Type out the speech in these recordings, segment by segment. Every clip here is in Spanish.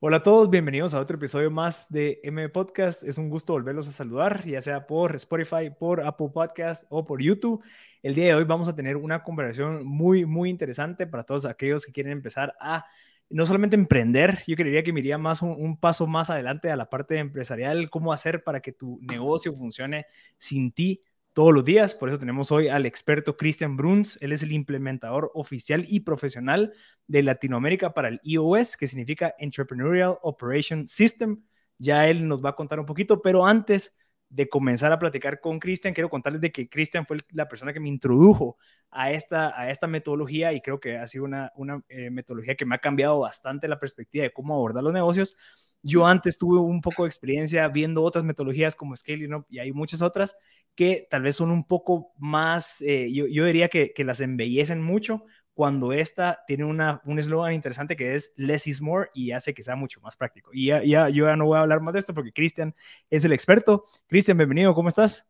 Hola a todos, bienvenidos a otro episodio más de M Podcast. Es un gusto volverlos a saludar, ya sea por Spotify, por Apple Podcast o por YouTube. El día de hoy vamos a tener una conversación muy, muy interesante para todos aquellos que quieren empezar a no solamente emprender, yo creería que me iría más un, paso más adelante a la parte empresarial, cómo hacer para que tu negocio funcione sin ti todos los días. Por eso tenemos hoy al experto Christian Bruns. Él es el implementador oficial y profesional de Latinoamérica para el EOS, que significa Entrepreneurial Operation System. Ya él nos va a contar un poquito, pero antes de comenzar a platicar con Cristian, quiero contarles de que Cristian fue la persona que me introdujo a esta, a esta metodología y creo que ha sido una, una eh, metodología que me ha cambiado bastante la perspectiva de cómo abordar los negocios. Yo antes tuve un poco de experiencia viendo otras metodologías como Scaling Up y hay muchas otras que tal vez son un poco más, eh, yo, yo, diría que, que las embellecen mucho, cuando esta tiene una, un eslogan interesante que es less is more y hace que sea mucho más práctico. Y ya, ya, yo ya no voy a hablar más de esto porque Cristian es el experto. Cristian, bienvenido, ¿cómo estás?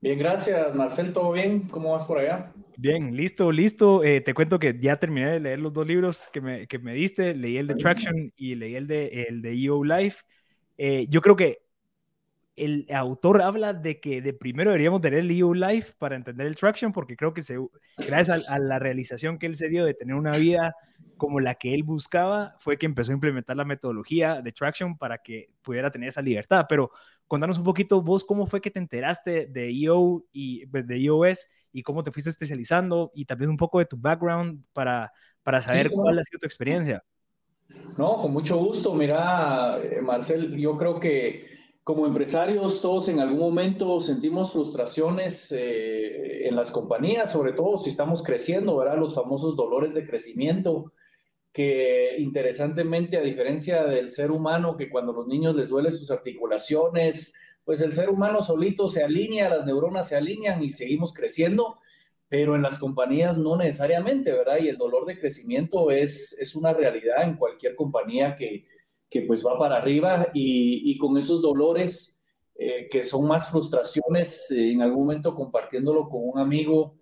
Bien, gracias, Marcel, ¿todo bien? ¿Cómo vas por allá? Bien, listo, listo. Eh, te cuento que ya terminé de leer los dos libros que me, que me diste, leí el de Traction y leí el de, el de EO Life. Eh, yo creo que el autor habla de que de primero deberíamos tener el EU Life para entender el traction, porque creo que se, gracias a, la realización que él se dio de tener una vida como la que él buscaba, fue que empezó a implementar la metodología de traction para que pudiera tener esa libertad. Pero contanos un poquito vos cómo fue que te enteraste de EO y pues, de EOS y cómo te fuiste especializando y también un poco de tu background para, para saber cuál ha sido tu experiencia. No, con mucho gusto. Mira, eh, Marcel, yo creo que como empresarios, todos en algún momento sentimos frustraciones eh, en las compañías, sobre todo si estamos creciendo, ¿verdad? Los famosos dolores de crecimiento, que interesantemente, a diferencia del ser humano, que cuando los niños les duelen sus articulaciones, pues el ser humano solito se alinea, las neuronas se alinean y seguimos creciendo, pero en las compañías no necesariamente, ¿verdad? Y el dolor de crecimiento es, es una realidad en cualquier compañía que que pues va para arriba y, con esos dolores eh, que son más frustraciones, eh, en algún momento compartiéndolo con un amigo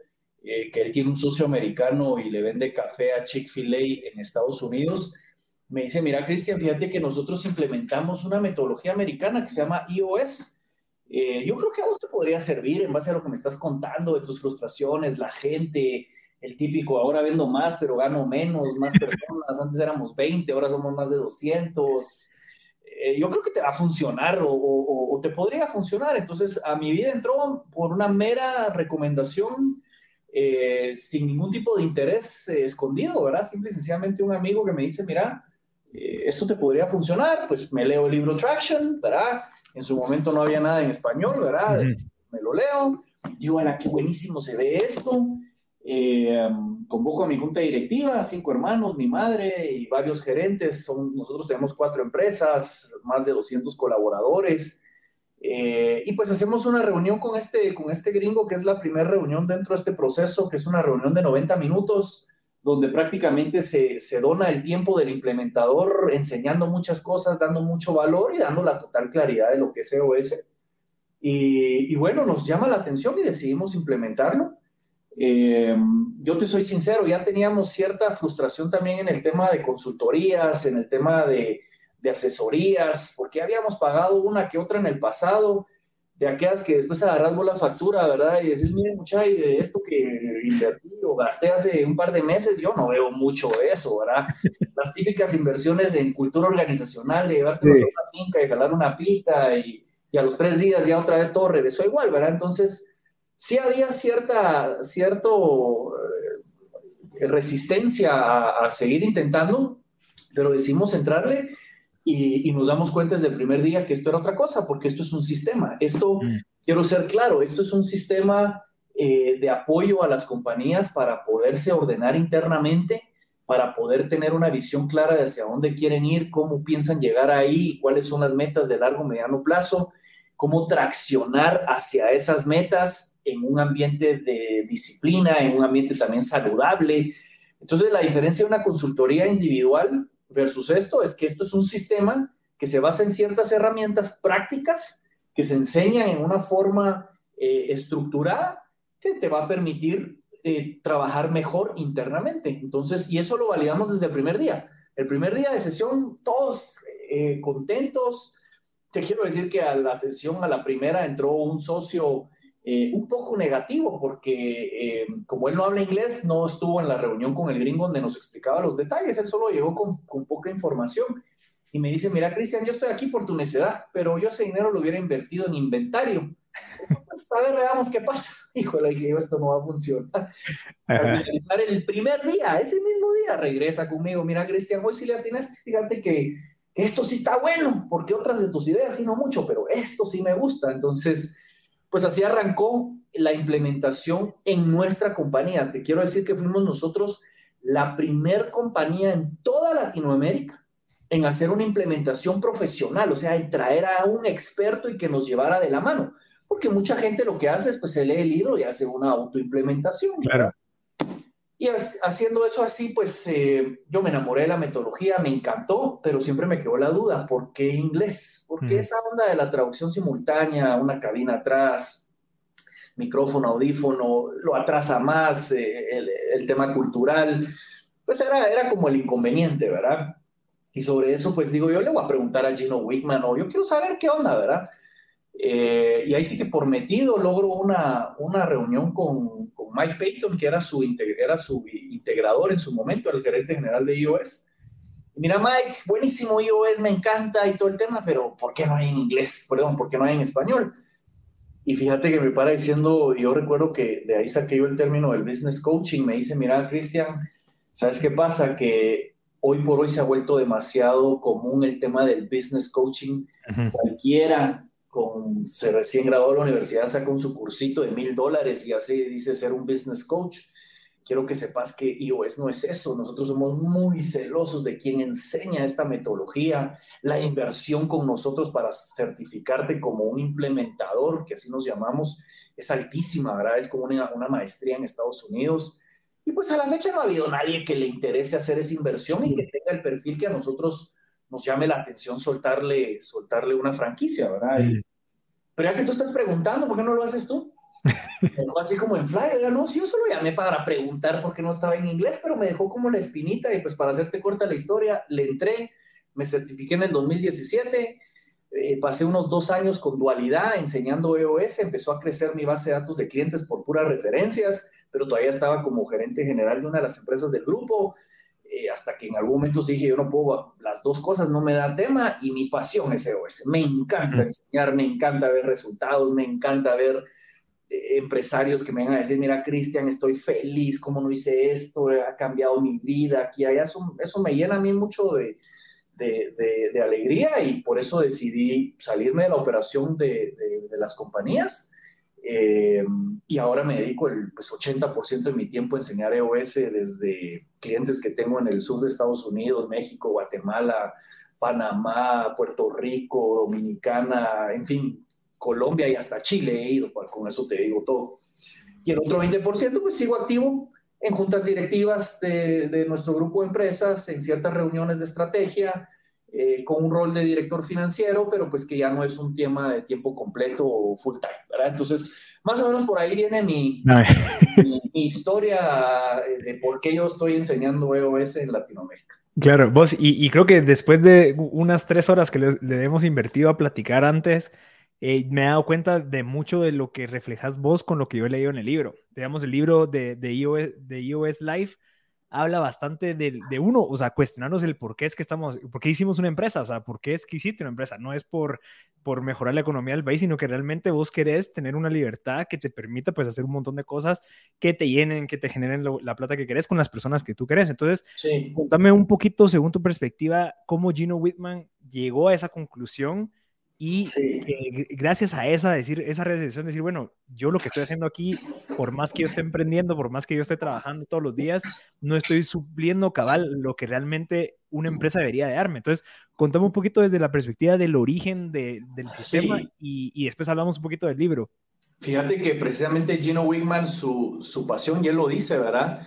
eh, que él tiene un socio americano y le vende café a Chick-fil-A en Estados Unidos, me dice, mira Cristian, fíjate que nosotros implementamos una metodología americana que se llama EOS. yo creo que a vos te podría servir en base a lo que me estás contando de tus frustraciones, la gente, el típico, ahora vendo más, pero gano menos, más personas, antes éramos 20, ahora somos más de 200. Eh, yo creo que te va a funcionar o, te podría funcionar. Entonces, a mi vida entró por una mera recomendación, eh, sin ningún tipo de interés eh, escondido, ¿verdad? Simple y sencillamente un amigo que me dice, mira, esto te podría funcionar, pues me leo el libro Traction, ¿verdad? En su momento no había nada en español, ¿verdad? Me lo leo, digo, la qué buenísimo se ve esto eh, convoco a mi junta directiva, cinco hermanos, mi madre y varios gerentes. Son, nosotros tenemos cuatro empresas, más de 200 colaboradores. Eh, y pues hacemos una reunión con este, con este gringo, que es la primera reunión dentro de este proceso, que es una reunión de 90 minutos, donde prácticamente se, se dona el tiempo del implementador enseñando muchas cosas, dando mucho valor y dando la total claridad de lo que es EOS. Y, bueno, nos llama la atención y decidimos implementarlo. Eh, yo te soy sincero, ya teníamos cierta frustración también en el tema de consultorías, en el tema de, de asesorías, porque habíamos pagado una que otra en el pasado, de aquellas que después agarras la factura, ¿verdad? Y decís, mire, muchacho, de esto que invertí o gasté hace un par de meses, yo no veo mucho eso, ¿verdad? Las típicas inversiones en cultura organizacional, de llevarte a una finca y jalar una pita y, y, a los tres días ya otra vez todo regresó igual, ¿verdad? Entonces, sí había cierta cierto, eh, resistencia a, seguir intentando, pero decidimos entrarle y, nos damos cuenta desde el primer día que esto era otra cosa, porque esto es un sistema. Esto, mm. quiero ser claro, esto es un sistema eh, de apoyo a las compañías para poderse ordenar internamente, para poder tener una visión clara de hacia dónde quieren ir, cómo piensan llegar ahí, cuáles son las metas de largo, mediano plazo, cómo traccionar hacia esas metas en un ambiente de disciplina, en un ambiente también saludable. Entonces, la diferencia de una consultoría individual versus esto es que esto es un sistema que se basa en ciertas herramientas prácticas que se enseñan en una forma eh, estructurada que te va a permitir eh, trabajar mejor internamente. Entonces, y eso lo validamos desde el primer día. El primer día de sesión, todos eh, contentos. Te quiero decir que a la sesión, a la primera, entró un socio eh, un poco negativo porque eh, como él no habla inglés, no estuvo en la reunión con el gringo donde nos explicaba los detalles, él solo llegó con, con poca información y me dice, mira Cristian, yo estoy aquí por tu necedad, pero yo ese dinero lo hubiera invertido en inventario. Pues, a ver, veamos qué pasa. Híjole, dije esto no va a funcionar. Al finalizar el primer día, ese mismo día, regresa conmigo, mira Cristian, hoy sí le atinaste, fíjate que esto sí está bueno, porque otras de tus ideas sí no mucho, pero esto sí me gusta. Entonces, pues así arrancó la implementación en nuestra compañía. Te quiero decir que fuimos nosotros la primer compañía en toda Latinoamérica en hacer una implementación profesional, o sea, en traer a un experto y que nos llevara de la mano. Porque mucha gente lo que hace es, pues, se lee el libro y hace una autoimplementación. Claro. Y haciendo eso así, pues eh, yo me enamoré de la metodología, me encantó, pero siempre me quedó la duda, ¿por qué inglés? ¿Por qué esa onda de la traducción simultánea, una cabina atrás, micrófono, audífono, lo atrasa más, eh, el, tema cultural? Pues era, era como el inconveniente, ¿verdad? Y sobre eso, pues digo, yo le voy a preguntar a Gino Wickman, o yo quiero saber qué onda, ¿verdad? Eh, y ahí sí que por metido logro una, una reunión con, Mike Payton, que era su, era su integrador en su momento, el gerente general de iOS. mira, Mike, buenísimo iOS, me encanta y todo el tema, pero ¿por qué no hay en inglés? Perdón, ¿por qué no hay en español? Y fíjate que me para diciendo, yo recuerdo que de ahí saqué yo el término del business coaching, me dice, mira, Cristian, ¿sabes qué pasa? Que hoy por hoy se ha vuelto demasiado común el tema del business coaching. Cualquiera con, se recién graduó de la universidad, saca un su cursito de mil dólares y así dice ser un business coach. Quiero que sepas que iOS no es eso. Nosotros somos muy celosos de quien enseña esta metodología, la inversión con nosotros para certificarte como un implementador, que así nos llamamos, es altísima, ¿verdad? Es como una, una maestría en Estados Unidos. Y pues a la fecha no ha habido nadie que le interese hacer esa inversión y que tenga el perfil que a nosotros nos llame la atención soltarle, soltarle una franquicia, ¿verdad? Pero ya que tú estás preguntando, ¿por qué no lo haces tú? así como en Fly, no, sí, yo solo llamé para preguntar por qué no estaba en inglés, pero me dejó como la espinita y pues para hacerte corta la historia, le entré, me certifiqué en el 2017, eh, pasé unos dos años con dualidad enseñando EOS, empezó a crecer mi base de datos de clientes por puras referencias, pero todavía estaba como gerente general de una de las empresas del grupo, eh, hasta que en algún momento dije, yo no puedo, las dos cosas no me da tema y mi pasión es EOS. Me encanta enseñar, me encanta ver resultados, me encanta ver eh, empresarios que me vengan a decir, mira, Cristian, estoy feliz, cómo no hice esto, ha cambiado mi vida aquí, allá. Eso, eso me llena a mí mucho de, de, de, alegría y por eso decidí salirme de la operación de, las compañías eh, y ahora me dedico el pues, 80% de mi tiempo a enseñar EOS desde clientes que tengo en el sur de Estados Unidos, México, Guatemala, Panamá, Puerto Rico, Dominicana, en fin, Colombia y hasta Chile he ido, con eso te digo todo. Y el otro 20% pues sigo activo en juntas directivas de, de nuestro grupo de empresas, en ciertas reuniones de estrategia, eh, con un rol de director financiero, pero pues que ya no es un tema de tiempo completo o full time, ¿verdad? Entonces, más o menos por ahí viene mi, mi, historia de por qué yo estoy enseñando EOS en Latinoamérica. Claro, vos, y, y creo que después de unas tres horas que le, hemos invertido a platicar antes, eh, me he dado cuenta de mucho de lo que reflejas vos con lo que yo he leído en el libro. Digamos, el libro de, de, iOS, de iOS Life habla bastante de, de, uno, o sea, cuestionarnos el por qué es que estamos, por qué hicimos una empresa, o sea, por qué es que hiciste una empresa. No es por, por mejorar la economía del país, sino que realmente vos querés tener una libertad que te permita, pues, hacer un montón de cosas que te llenen, que te generen la plata que querés con las personas que tú querés. Entonces, sí. contame un poquito, según tu perspectiva, cómo Gino Whitman llegó a esa conclusión y eh, gracias a esa, decir, esa realización, decir, bueno, yo lo que estoy haciendo aquí, por más que yo esté emprendiendo, por más que yo esté trabajando todos los días, no estoy supliendo cabal lo que realmente una empresa debería de darme. Entonces, contame un poquito desde la perspectiva del origen de, del sistema y, y, después hablamos un poquito del libro. Fíjate que precisamente Gino Wigman, su, su pasión, y él lo dice, ¿verdad?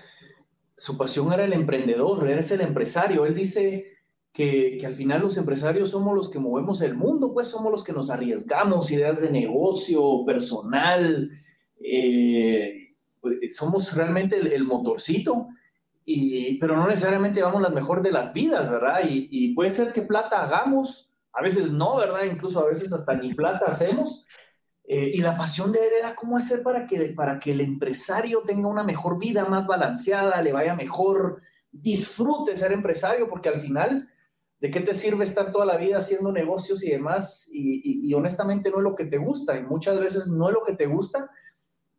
Su pasión era el emprendedor, era el empresario. Él dice que, al final los empresarios somos los que movemos el mundo, pues somos los que nos arriesgamos, ideas de negocio, personal, eh, somos realmente el, motorcito. y, pero no necesariamente llevamos las mejor de las vidas, ¿verdad? Y, y puede ser que plata hagamos, a veces no, ¿verdad? Incluso a veces hasta ni plata hacemos. Eh, y la pasión de él era cómo hacer para que, para que el empresario tenga una mejor vida, más balanceada, le vaya mejor, disfrute ser empresario, porque al final, ¿de qué te sirve estar toda la vida haciendo negocios y demás? Y, honestamente no es lo que te gusta, y muchas veces no es lo que te gusta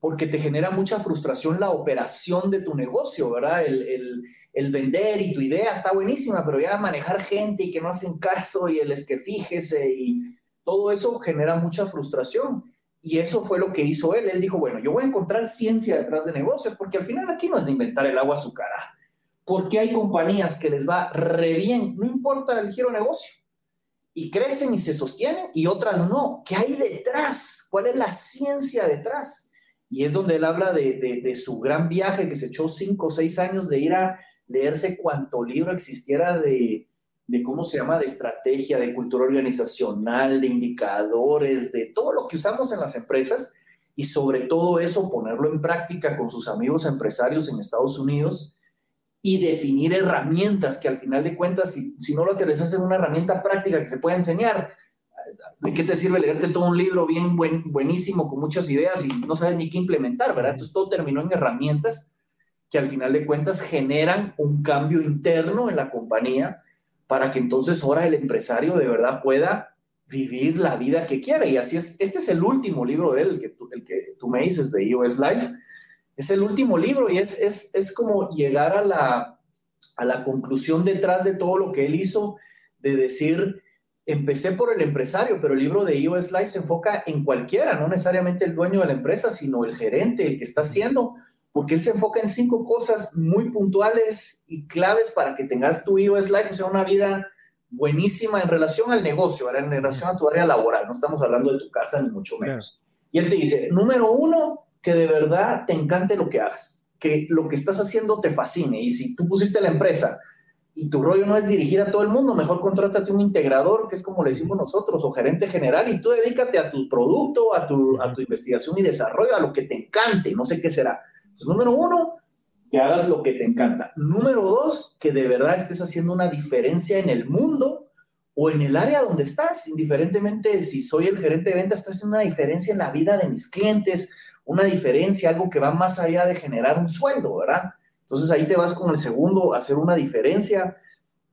porque te genera mucha frustración la operación de tu negocio, ¿verdad? El, el, vender y tu idea está buenísima, pero ya manejar gente y que no hacen caso y el es que fíjese y todo eso genera mucha frustración. Y eso fue lo que hizo él. Él dijo, bueno, yo voy a encontrar ciencia detrás de negocios, porque al final aquí no es de inventar el agua azucarada. Porque hay compañías que les va re bien, no importa el giro negocio, y crecen y se sostienen, y otras no. ¿Qué hay detrás? ¿Cuál es la ciencia detrás? Y es donde él habla de, de su gran viaje que se echó cinco o seis años de ir a leerse cuanto libro existiera de, de cómo se llama, de estrategia, de cultura organizacional, de indicadores, de todo lo que usamos en las empresas y sobre todo eso ponerlo en práctica con sus amigos empresarios en Estados Unidos y definir herramientas que al final de cuentas, si, si no lo aterrizas en una herramienta práctica que se pueda enseñar, ¿de qué te sirve leerte todo un libro bien buen, buenísimo con muchas ideas y no sabes ni qué implementar, ¿verdad? Entonces todo terminó en herramientas que al final de cuentas generan un cambio interno en la compañía para que entonces ahora el empresario de verdad pueda vivir la vida que quiere. Y así es, este es el último libro de él, el que tú, el que tú me dices de iOS Life. Es el último libro y es, es, es como llegar a la, a la conclusión detrás de todo lo que él hizo, de decir, empecé por el empresario, pero el libro de iOS Life se enfoca en cualquiera, no necesariamente el dueño de la empresa, sino el gerente, el que está haciendo porque él se enfoca en cinco cosas muy puntuales y claves para que tengas tu iOS Life, o sea, una vida buenísima en relación al negocio, en relación a tu área laboral. No estamos hablando de tu casa ni mucho menos. Y él te dice, número uno, que de verdad te encante lo que hagas, que lo que estás haciendo te fascine. Y si tú pusiste la empresa y tu rollo no es dirigir a todo el mundo, mejor contrátate un integrador, que es como le decimos nosotros, o gerente general, y tú dedícate a tu producto, a tu, a tu investigación y desarrollo, a lo que te encante, no sé qué será número uno, que hagas lo que te encanta. Número dos, que de verdad estés haciendo una diferencia en el mundo o en el área donde estás, indiferentemente si soy el gerente de ventas, estoy haciendo una diferencia en la vida de mis clientes, una diferencia, algo que va más allá de generar un sueldo, ¿verdad? Entonces ahí te vas con el segundo, hacer una diferencia.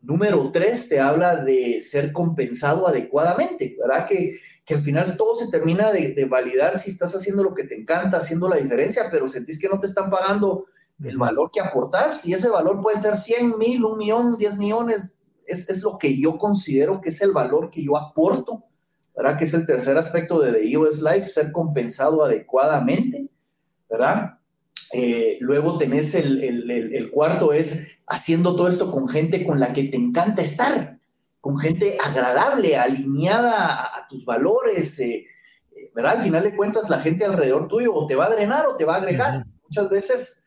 Número tres, te habla de ser compensado adecuadamente, ¿verdad? Que, que al final todo se termina de, validar si estás haciendo lo que te encanta, haciendo la diferencia, pero sentís que no te están pagando el valor que aportas y ese valor puede ser 100 mil, un millón, 10 millones, es, es, lo que yo considero que es el valor que yo aporto, ¿verdad? Que es el tercer aspecto de The US Life, ser compensado adecuadamente, ¿verdad? Eh, luego tenés el, el, el, cuarto, es haciendo todo esto con gente con la que te encanta estar, con gente agradable, alineada a, tus valores, eh, eh, ¿verdad? Al final de cuentas, la gente alrededor tuyo o te va a drenar o te va a agregar. Muchas veces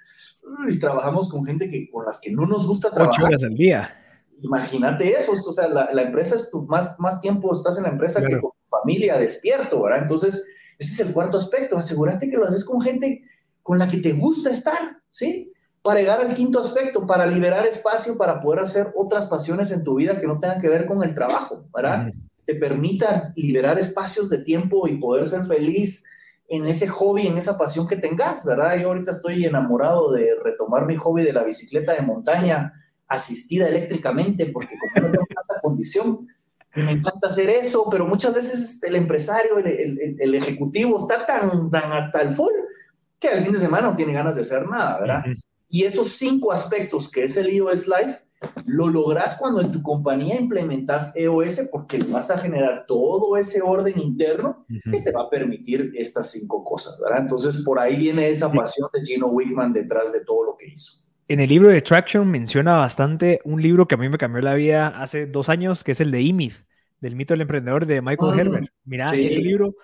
trabajamos con gente que, con las que no nos gusta trabajar. Ocho horas al día. Imagínate eso, o sea, la, la empresa es tu, más, más tiempo estás en la empresa que con familia, despierto, ¿verdad? Entonces, ese es el cuarto aspecto, asegúrate que lo haces con gente con la que te gusta estar, ¿sí? Para llegar al quinto aspecto, para liberar espacio para poder hacer otras pasiones en tu vida que no tengan que ver con el trabajo, ¿verdad? Te permita liberar espacios de tiempo y poder ser feliz en ese hobby, en esa pasión que tengas, ¿verdad? Yo ahorita estoy enamorado de retomar mi hobby de la bicicleta de montaña asistida eléctricamente porque como no tengo tanta condición, me encanta hacer eso, pero muchas veces el empresario, el, el, el ejecutivo está tan, tan hasta el full que al fin de semana no tiene ganas de hacer nada, ¿verdad? Y esos cinco aspectos que es el iOS Life, lo logras cuando en tu compañía implementas EOS porque vas a generar todo ese orden interno que te va a permitir estas cinco cosas, ¿verdad? Entonces, por ahí viene esa pasión de Gino Wickman detrás de todo lo que hizo. En el libro de Traction menciona bastante un libro que a mí me cambió la vida hace dos años, que es el de E-Myth, del mito del emprendedor de Michael mm, Herbert. Mira, ese libro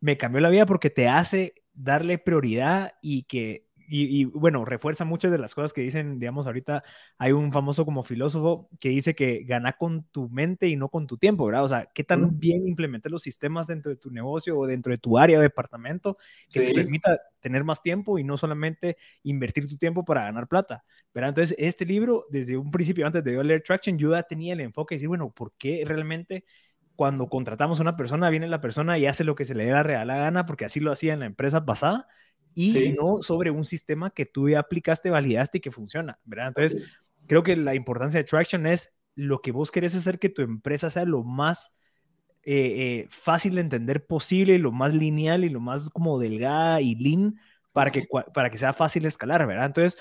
me cambió la vida porque te hace darle prioridad y que y, bueno, refuerza muchas de las cosas que dicen, digamos, ahorita hay un famoso como filósofo que dice que gana con tu mente y no con tu tiempo, ¿verdad? O sea, qué tan bien implementas los sistemas dentro de tu negocio o dentro de tu área o departamento que te permita tener más tiempo y no solamente invertir tu tiempo para ganar plata, ¿verdad? Entonces, este libro, desde un principio, antes de yo leer Traction, yo ya tenía el enfoque de decir, bueno, ¿por qué realmente cuando contratamos a una persona, viene la persona y hace lo que se le dé la real gana, porque así lo hacía en la empresa pasada, y no sobre un sistema que tú ya aplicaste, validaste y que funciona, ¿verdad? Entonces, creo que la importancia de Traction es lo que vos querés hacer que tu empresa sea lo más eh, eh, fácil de entender posible, lo más lineal y lo más como delgada y lean para que, para que sea fácil escalar, ¿verdad? Entonces,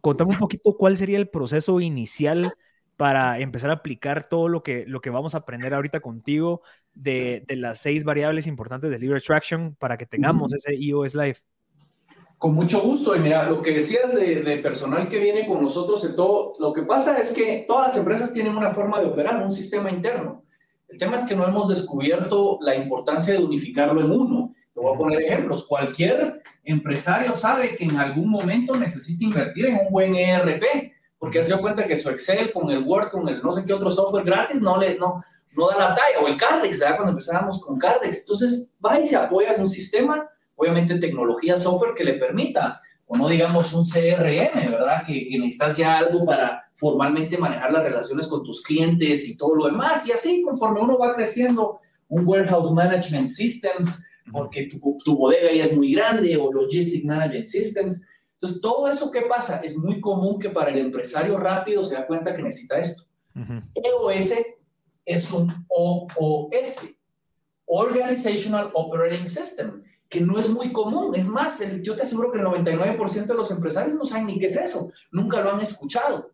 contame un poquito cuál sería el proceso inicial para empezar a aplicar todo lo que, lo que vamos a aprender ahorita contigo de, de las seis variables importantes de Libre Traction para que tengamos ese EOS Live. Con mucho gusto. Y mira, lo que decías de, de, personal que viene con nosotros, y todo, lo que pasa es que todas las empresas tienen una forma de operar, un sistema interno. El tema es que no hemos descubierto la importancia de unificarlo en uno. Te voy a poner ejemplos. Cualquier empresario sabe que en algún momento necesita invertir en un buen ERP porque se dio cuenta que su Excel con el Word, con el no sé qué otro software gratis, no, le, no, no da la talla, o el Cardex, ¿verdad? Cuando empezábamos con Cardex. Entonces va y se apoya en un sistema, obviamente tecnología, software que le permita, o no digamos un CRM, ¿verdad? Que, que necesitas ya algo para formalmente manejar las relaciones con tus clientes y todo lo demás. Y así, conforme uno va creciendo, un Warehouse Management Systems, porque tu, tu bodega ya es muy grande, o Logistic Management Systems entonces, todo eso que pasa es muy común que para el empresario rápido se da cuenta que necesita esto. EOS es un OOS, Organizational Operating System, que no es muy común. Es más, yo te aseguro que el 99% de los empresarios no saben ni qué es eso, nunca lo han escuchado.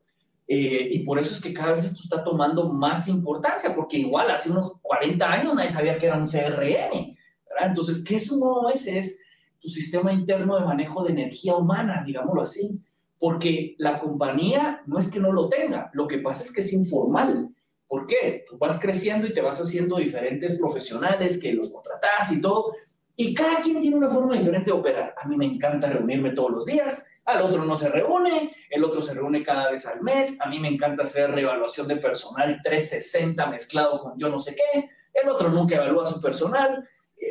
Eh, y por eso es que cada vez esto está tomando más importancia, porque igual hace unos 40 años nadie sabía que era un CRM. Entonces, ¿qué es un OOS? Es tu sistema interno de manejo de energía humana, digámoslo así, porque la compañía no es que no lo tenga, lo que pasa es que es informal. ¿Por qué? Tú vas creciendo y te vas haciendo diferentes profesionales que los contratas y todo, y cada quien tiene una forma diferente de operar. A mí me encanta reunirme todos los días, al otro no se reúne, el otro se reúne cada vez al mes, a mí me encanta hacer reevaluación de personal 360 mezclado con yo no sé qué, el otro nunca evalúa su personal,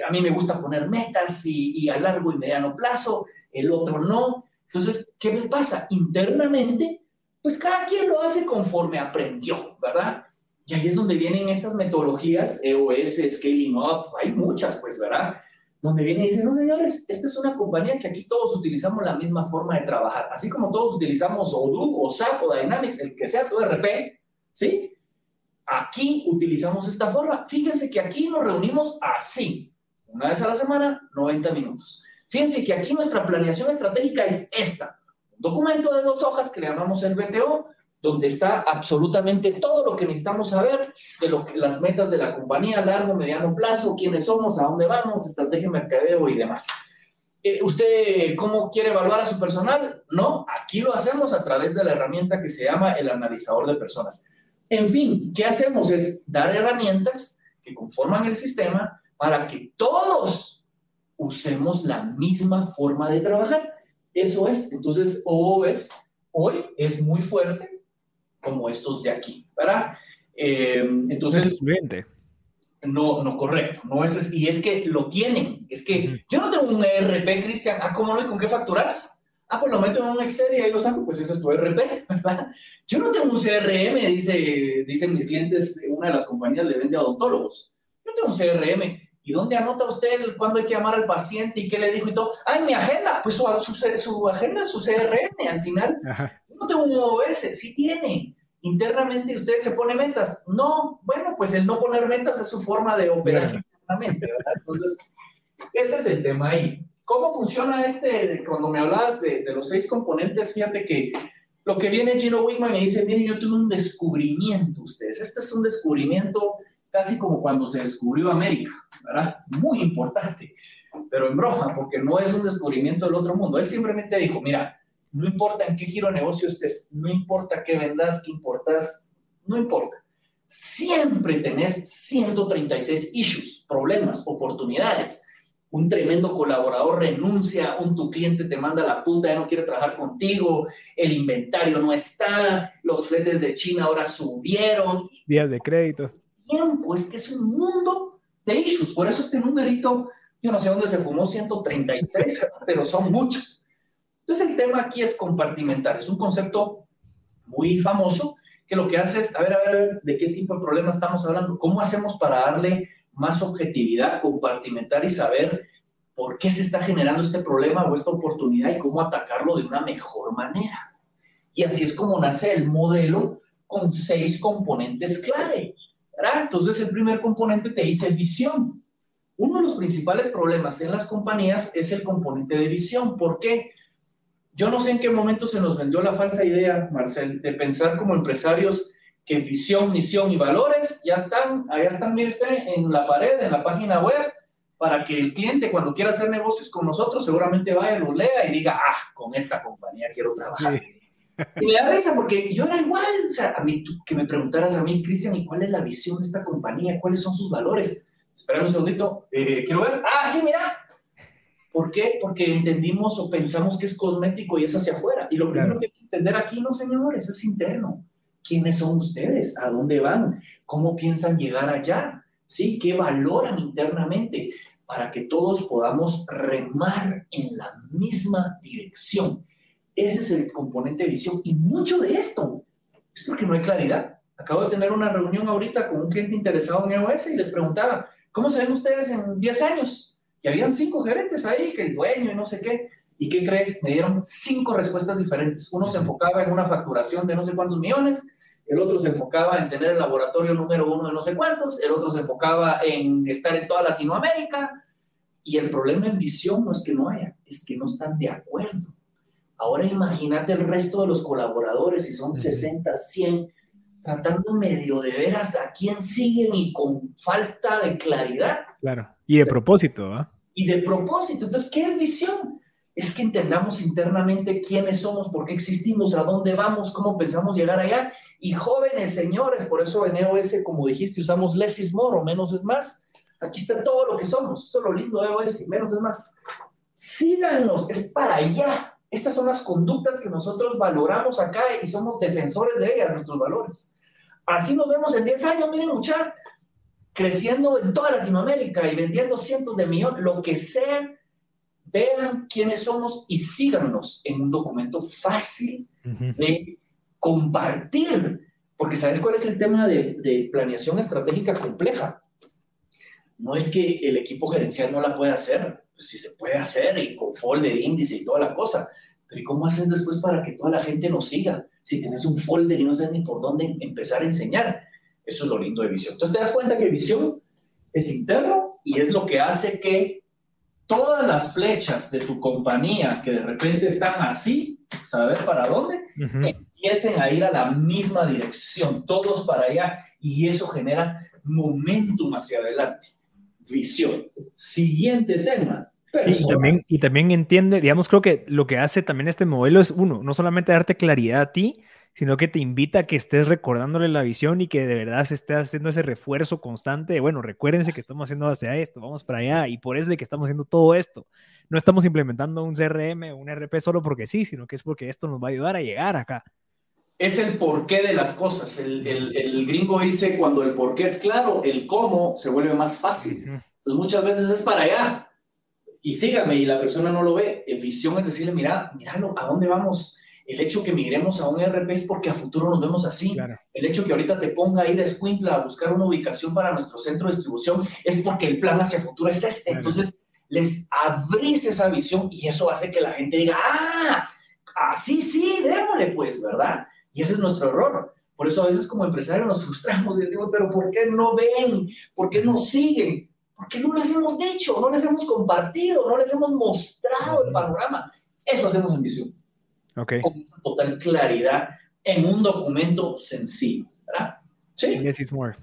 a mí me gusta poner metas y, a largo y mediano plazo, el otro no. Entonces, ¿qué me pasa? Internamente, pues cada quien lo hace conforme aprendió, ¿verdad? Y ahí es donde vienen estas metodologías, EOS, Scaling Up, hay muchas, pues, ¿verdad? Donde viene y dice, no, señores, esta es una compañía que aquí todos utilizamos la misma forma de trabajar. Así como todos utilizamos Odoo o SAP o Dynamics, el que sea tu RP, ¿sí? Aquí utilizamos esta forma. Fíjense que aquí nos reunimos así. Una vez a la semana, 90 minutos. Fíjense que aquí nuestra planeación estratégica es esta. Un documento de dos hojas que le llamamos el BTO, donde está absolutamente todo lo que necesitamos saber de lo que, las metas de la compañía, largo, mediano plazo, quiénes somos, a dónde vamos, estrategia de mercadeo y demás. Eh, ¿Usted cómo quiere evaluar a su personal? No, aquí lo hacemos a través de la herramienta que se llama el analizador de personas. En fin, ¿qué hacemos? Es dar herramientas que conforman el sistema para que todos usemos la misma forma de trabajar. Eso es. Entonces, OOS hoy es muy fuerte como estos de aquí, ¿verdad? Eh, entonces, no, no, correcto. No es, y es que lo tienen. Es que yo no tengo un ERP, Cristian. Ah, ¿cómo no? ¿Y con qué facturas? Ah, pues lo meto en un Excel y ahí lo saco. Pues ese es tu ERP, ¿verdad? Yo no tengo un CRM, dice, dicen mis clientes, una de las compañías le vende a odontólogos. Yo tengo un CRM. ¿Y dónde anota usted cuándo hay que llamar al paciente y qué le dijo y todo? ¡Ay, mi agenda! Pues su, su, agenda es su CRM al final. No tengo un OS, sí tiene. Internamente usted se pone metas. No, bueno, pues el no poner metas es su forma de operar internamente, ¿verdad? Entonces, ese es el tema ahí. ¿Cómo funciona este? Cuando me hablabas de, de los seis componentes, fíjate que lo que viene Gino Wickman me dice, miren, yo tuve un descubrimiento ustedes. Este es un descubrimiento casi como cuando se descubrió América, ¿verdad? Muy importante, pero en broma, porque no es un descubrimiento del otro mundo. Él simplemente dijo, mira, no importa en qué giro de negocio estés, no importa qué vendas, qué importas, no importa. Siempre tenés 136 issues, problemas, oportunidades. un tremendo colaborador renuncia, un tu cliente te manda la punta, ya no quiere trabajar contigo, el inventario no está, los fletes de China ahora subieron. Días de crédito. Tiempo, es que es un mundo de issues. Por eso este numerito, yo no sé dónde se fumó 136, pero son muchos. Entonces el tema aquí es compartimentar. Es un concepto muy famoso que lo que hace es, a ver, a ver, de qué tipo de problema estamos hablando, cómo hacemos para darle más objetividad, compartimentar y saber por qué se está generando este problema o esta oportunidad y cómo atacarlo de una mejor manera. Y así es como nace el modelo con seis componentes clave. ¿verdad? Entonces, el primer componente te dice visión. Uno de los principales problemas en las compañías es el componente de visión. ¿Por qué? Yo no sé en qué momento se nos vendió la falsa idea, Marcel, de pensar como empresarios que visión, misión y valores ya están, allá están, mire usted, en la pared, en la página web, para que el cliente cuando quiera hacer negocios con nosotros seguramente vaya, lo lea y diga, ah, con esta compañía quiero trabajar. Y me da risa porque yo era igual, o sea, a mí, que me preguntaras a mí, Cristian, ¿y cuál es la visión de esta compañía? ¿Cuáles son sus valores? Espera un segundito, eh, quiero ver. Ah, sí, mira, ¿Por qué? Porque entendimos o pensamos que es cosmético y es hacia afuera. Y lo primero que hay que entender aquí, no señores, es interno. ¿Quiénes son ustedes? ¿A dónde van? ¿Cómo piensan llegar allá? ¿Sí? ¿Qué valoran internamente? Para que todos podamos remar en la misma dirección. Ese es el componente de visión. Y mucho de esto es porque no hay claridad. Acabo de tener una reunión ahorita con un cliente interesado en EOS y les preguntaba, ¿cómo se ven ustedes en 10 años? Y habían cinco gerentes ahí, que el dueño y no sé qué. ¿Y qué crees? Me dieron cinco respuestas diferentes. Uno se enfocaba en una facturación de no sé cuántos millones, el otro se enfocaba en tener el laboratorio número uno de no sé cuántos, el otro se enfocaba en estar en toda Latinoamérica. Y el problema en visión no es que no haya, es que no están de acuerdo. Ahora imagínate el resto de los colaboradores, si son 60, 100, tratando medio de veras a quién siguen y con falta de claridad. Claro. Y de propósito, ¿ah? Y de propósito. Entonces, ¿qué es visión? Es que entendamos internamente quiénes somos, por qué existimos, a dónde vamos, cómo pensamos llegar allá. Y jóvenes señores, por eso en EOS, como dijiste, usamos less is more o menos es más. Aquí está todo lo que somos. Esto es lo lindo de EOS, menos es más. Síganos, es para allá. Estas son las conductas que nosotros valoramos acá y somos defensores de ellas, nuestros valores. Así nos vemos en 10 años, miren, muchachos creciendo en toda Latinoamérica y vendiendo cientos de millones, lo que sea, vean quiénes somos y síganos en un documento fácil de compartir. Porque ¿sabes cuál es el tema de, de, planeación estratégica compleja? No es que el equipo gerencial no la pueda hacer, pues sí se puede hacer y con folder, índice y toda la cosa, pero ¿y cómo haces después para que toda la gente nos siga? Si tienes un folder y no sabes ni por dónde empezar a enseñar. Eso es lo lindo de visión. Entonces te das cuenta que visión es interno y es lo que hace que todas las flechas de tu compañía que de repente están así, saber para dónde, empiecen a ir a la misma dirección, todos para allá, y eso genera momentum hacia adelante. Visión. Siguiente tema. Sí, y, también, y también entiende, digamos, creo que lo que hace también este modelo es, uno, no solamente darte claridad a ti, sino que te invita a que estés recordándole la visión y que de verdad se esté haciendo ese refuerzo constante. bueno, recuérdense que estamos haciendo hacia esto, vamos para allá, y por eso es de que estamos haciendo todo esto. No estamos implementando un CRM o un RP solo porque sí, sino que es porque esto nos va a ayudar a llegar acá. Es el porqué de las cosas. El, el, gringo dice, cuando el porqué es claro, el cómo se vuelve más fácil. Pues muchas veces es para allá. Y sígame, y la persona no lo ve. En visión es decirle, mira, míralo, ¿a dónde vamos? El hecho que migremos a un ERP es porque a futuro nos vemos así. El hecho que ahorita te ponga a ir a Squintla a buscar una ubicación para nuestro centro de distribución es porque el plan hacia futuro es este. Entonces, les abrís esa visión y eso hace que la gente diga, ah, así sí, démosle pues, ¿verdad? Y ese es nuestro error. Por eso a veces como empresarios nos frustramos y decimos, pero ¿por qué no ven? ¿Por qué no siguen? ¿Por qué no les hemos dicho? ¿No les hemos compartido? ¿No les hemos mostrado el panorama? Eso hacemos en visión. Okay. Con esa total claridad en un documento sencillo, ¿verdad? Sí. Yes, more.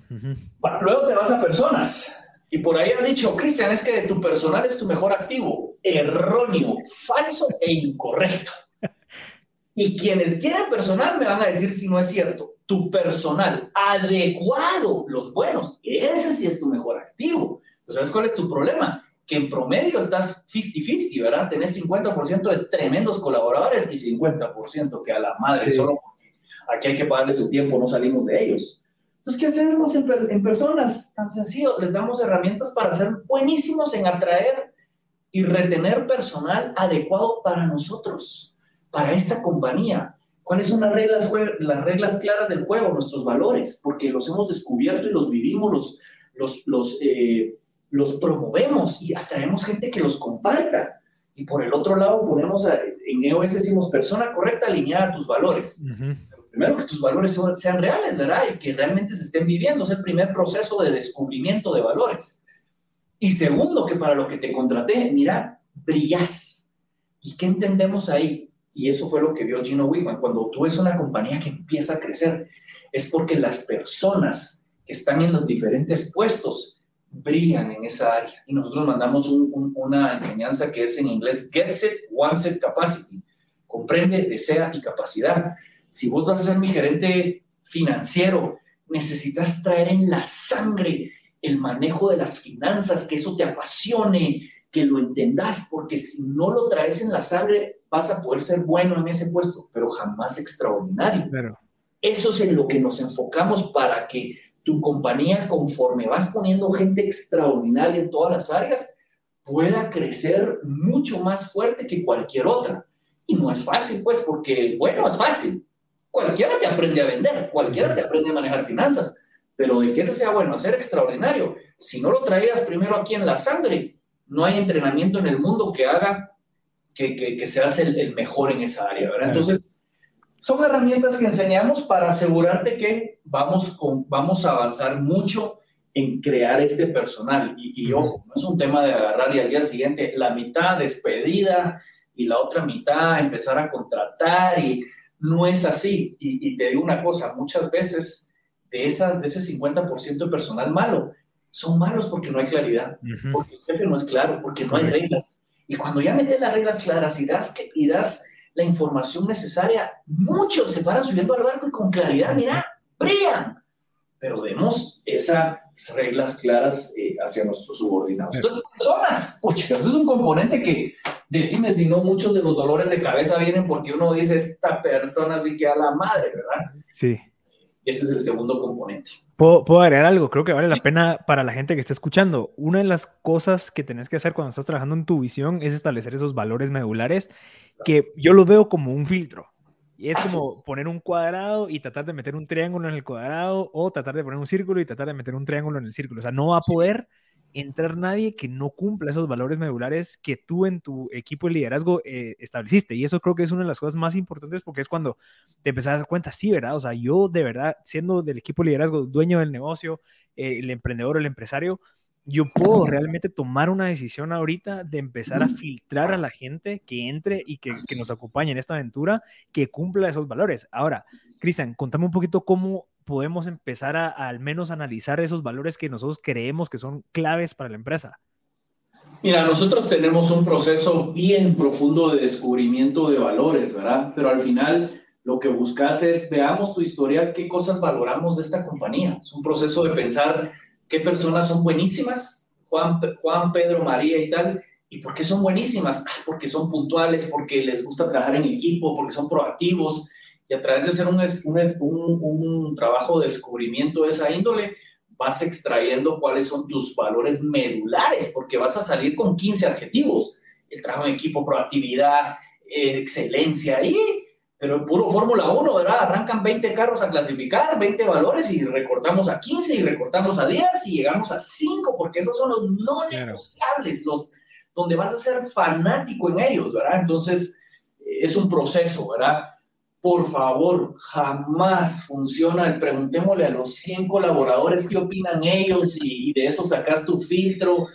bueno, luego te vas a personas. Y por ahí han dicho, Cristian, es que tu personal es tu mejor activo. Erróneo, falso e incorrecto. Y quienes quieran personal me van a decir si no es cierto. Tu personal adecuado, los buenos, ese sí es tu mejor activo. ¿Sabes cuál es tu problema? Que en promedio estás 50-50, ¿verdad? Tenés 50% de tremendos colaboradores y 50% que a la madre, solo aquí hay que pagarle su tiempo, no salimos de ellos. Entonces, ¿qué hacemos en, en personas? Tan sencillo, les damos herramientas para ser buenísimos en atraer y retener personal adecuado para nosotros, para esta compañía. ¿Cuáles son las reglas, las reglas claras del juego, nuestros valores? Porque los hemos descubierto y los vivimos, los, los, los, eh, los promovemos y atraemos gente que los comparta. Y por el otro lado ponemos, en EOS decimos, persona correcta alineada a tus valores. Primero que tus valores sean reales, ¿verdad? Y que realmente se estén viviendo. Es el primer proceso de descubrimiento de valores. Y segundo, que para lo que te contraté, mira, brillas. ¿Y qué entendemos ahí? Y eso fue lo que vio Gino Wickman. Cuando tú ves una compañía que empieza a crecer, es porque las personas que están en los diferentes puestos brillan en esa área. Y nosotros mandamos una enseñanza que es en inglés Get Set, One Set Capacity. Comprende, desea y capacidad. Si vos vas a ser mi gerente financiero, necesitas traer en la sangre el manejo de las finanzas, que eso te apasione, que lo entendas, porque si no lo traes en la sangre, vas a poder ser bueno en ese puesto, pero jamás extraordinario. Eso es en lo que nos enfocamos para que tu compañía, conforme vas poniendo gente extraordinaria en todas las áreas, pueda crecer mucho más fuerte que cualquier otra. Y no es fácil, pues, porque, bueno, es fácil. Cualquiera te aprende a vender, cualquiera te aprende a manejar finanzas, pero de que ese sea bueno, hacer extraordinario, si no lo traías primero aquí en la sangre, no hay entrenamiento en el mundo que haga que, que, seas el, el, mejor en esa área, ¿verdad? Entonces, son herramientas que enseñamos para asegurarte que vamos, con, vamos a avanzar mucho en crear este personal. Y, ojo, no es un tema de agarrar y al día siguiente la mitad despedida y la otra mitad empezar a contratar y no es así. Y, te digo una cosa, muchas veces de, esas, de ese 50% de personal malo, son malos porque no hay claridad, porque el jefe no es claro, porque no hay reglas. Y cuando ya metes las reglas claras y das, y das la información necesaria, muchos se paran subiendo al barco y con claridad, mira, brillan. Pero demos esas reglas claras eh, hacia nuestros subordinados. Entonces, personas, pucha, eso es un componente que, decime si no, muchos de los dolores de cabeza vienen porque uno dice, esta persona sí que a la madre, ¿verdad? Sí. Ese es el segundo componente. ¿Puedo, ¿Puedo, agregar algo? Creo que vale la pena para la gente que está escuchando. Una de las cosas que tenés que hacer cuando estás trabajando en tu visión es establecer esos valores medulares que yo lo veo como un filtro. Y es como poner un cuadrado y tratar de meter un triángulo en el cuadrado o tratar de poner un círculo y tratar de meter un triángulo en el círculo. O sea, no va a poder entrar nadie que no cumpla esos valores medulares que tú en tu equipo de liderazgo eh, estableciste. Y eso creo que es una de las cosas más importantes porque es cuando te empezás a dar cuenta, sí, ¿verdad? O sea, yo de verdad, siendo del equipo de liderazgo, dueño del negocio, eh, el emprendedor, el empresario, yo puedo realmente tomar una decisión ahorita de empezar a filtrar a la gente que entre y que, que nos acompañe en esta aventura, que cumpla esos valores. Ahora, Cristian, contame un poquito cómo podemos empezar a, al menos analizar esos valores que nosotros creemos que son claves para la empresa? Mira, nosotros tenemos un proceso bien profundo de descubrimiento de valores, ¿verdad? Pero al final lo que buscas es, veamos tu historial, qué cosas valoramos de esta compañía. Es un proceso de pensar qué personas son buenísimas, Juan, Juan Pedro, María y tal, ¿Y por qué son buenísimas? Porque son puntuales, porque les gusta trabajar en equipo, porque son proactivos, y a través de hacer un, un, un, trabajo de descubrimiento de esa índole, vas extrayendo cuáles son tus valores medulares, porque vas a salir con 15 adjetivos. El trabajo en equipo, proactividad, eh, excelencia, y, pero puro Fórmula 1, ¿verdad? Arrancan 20 carros a clasificar, 20 valores y recortamos a 15 y recortamos a 10 y llegamos a 5, porque esos son los no negociables, los donde vas a ser fanático en ellos, ¿verdad? Entonces, es un proceso, ¿verdad? por favor, jamás funciona el preguntémosle a los 100 colaboradores qué opinan ellos y, de eso sacas tu filtro,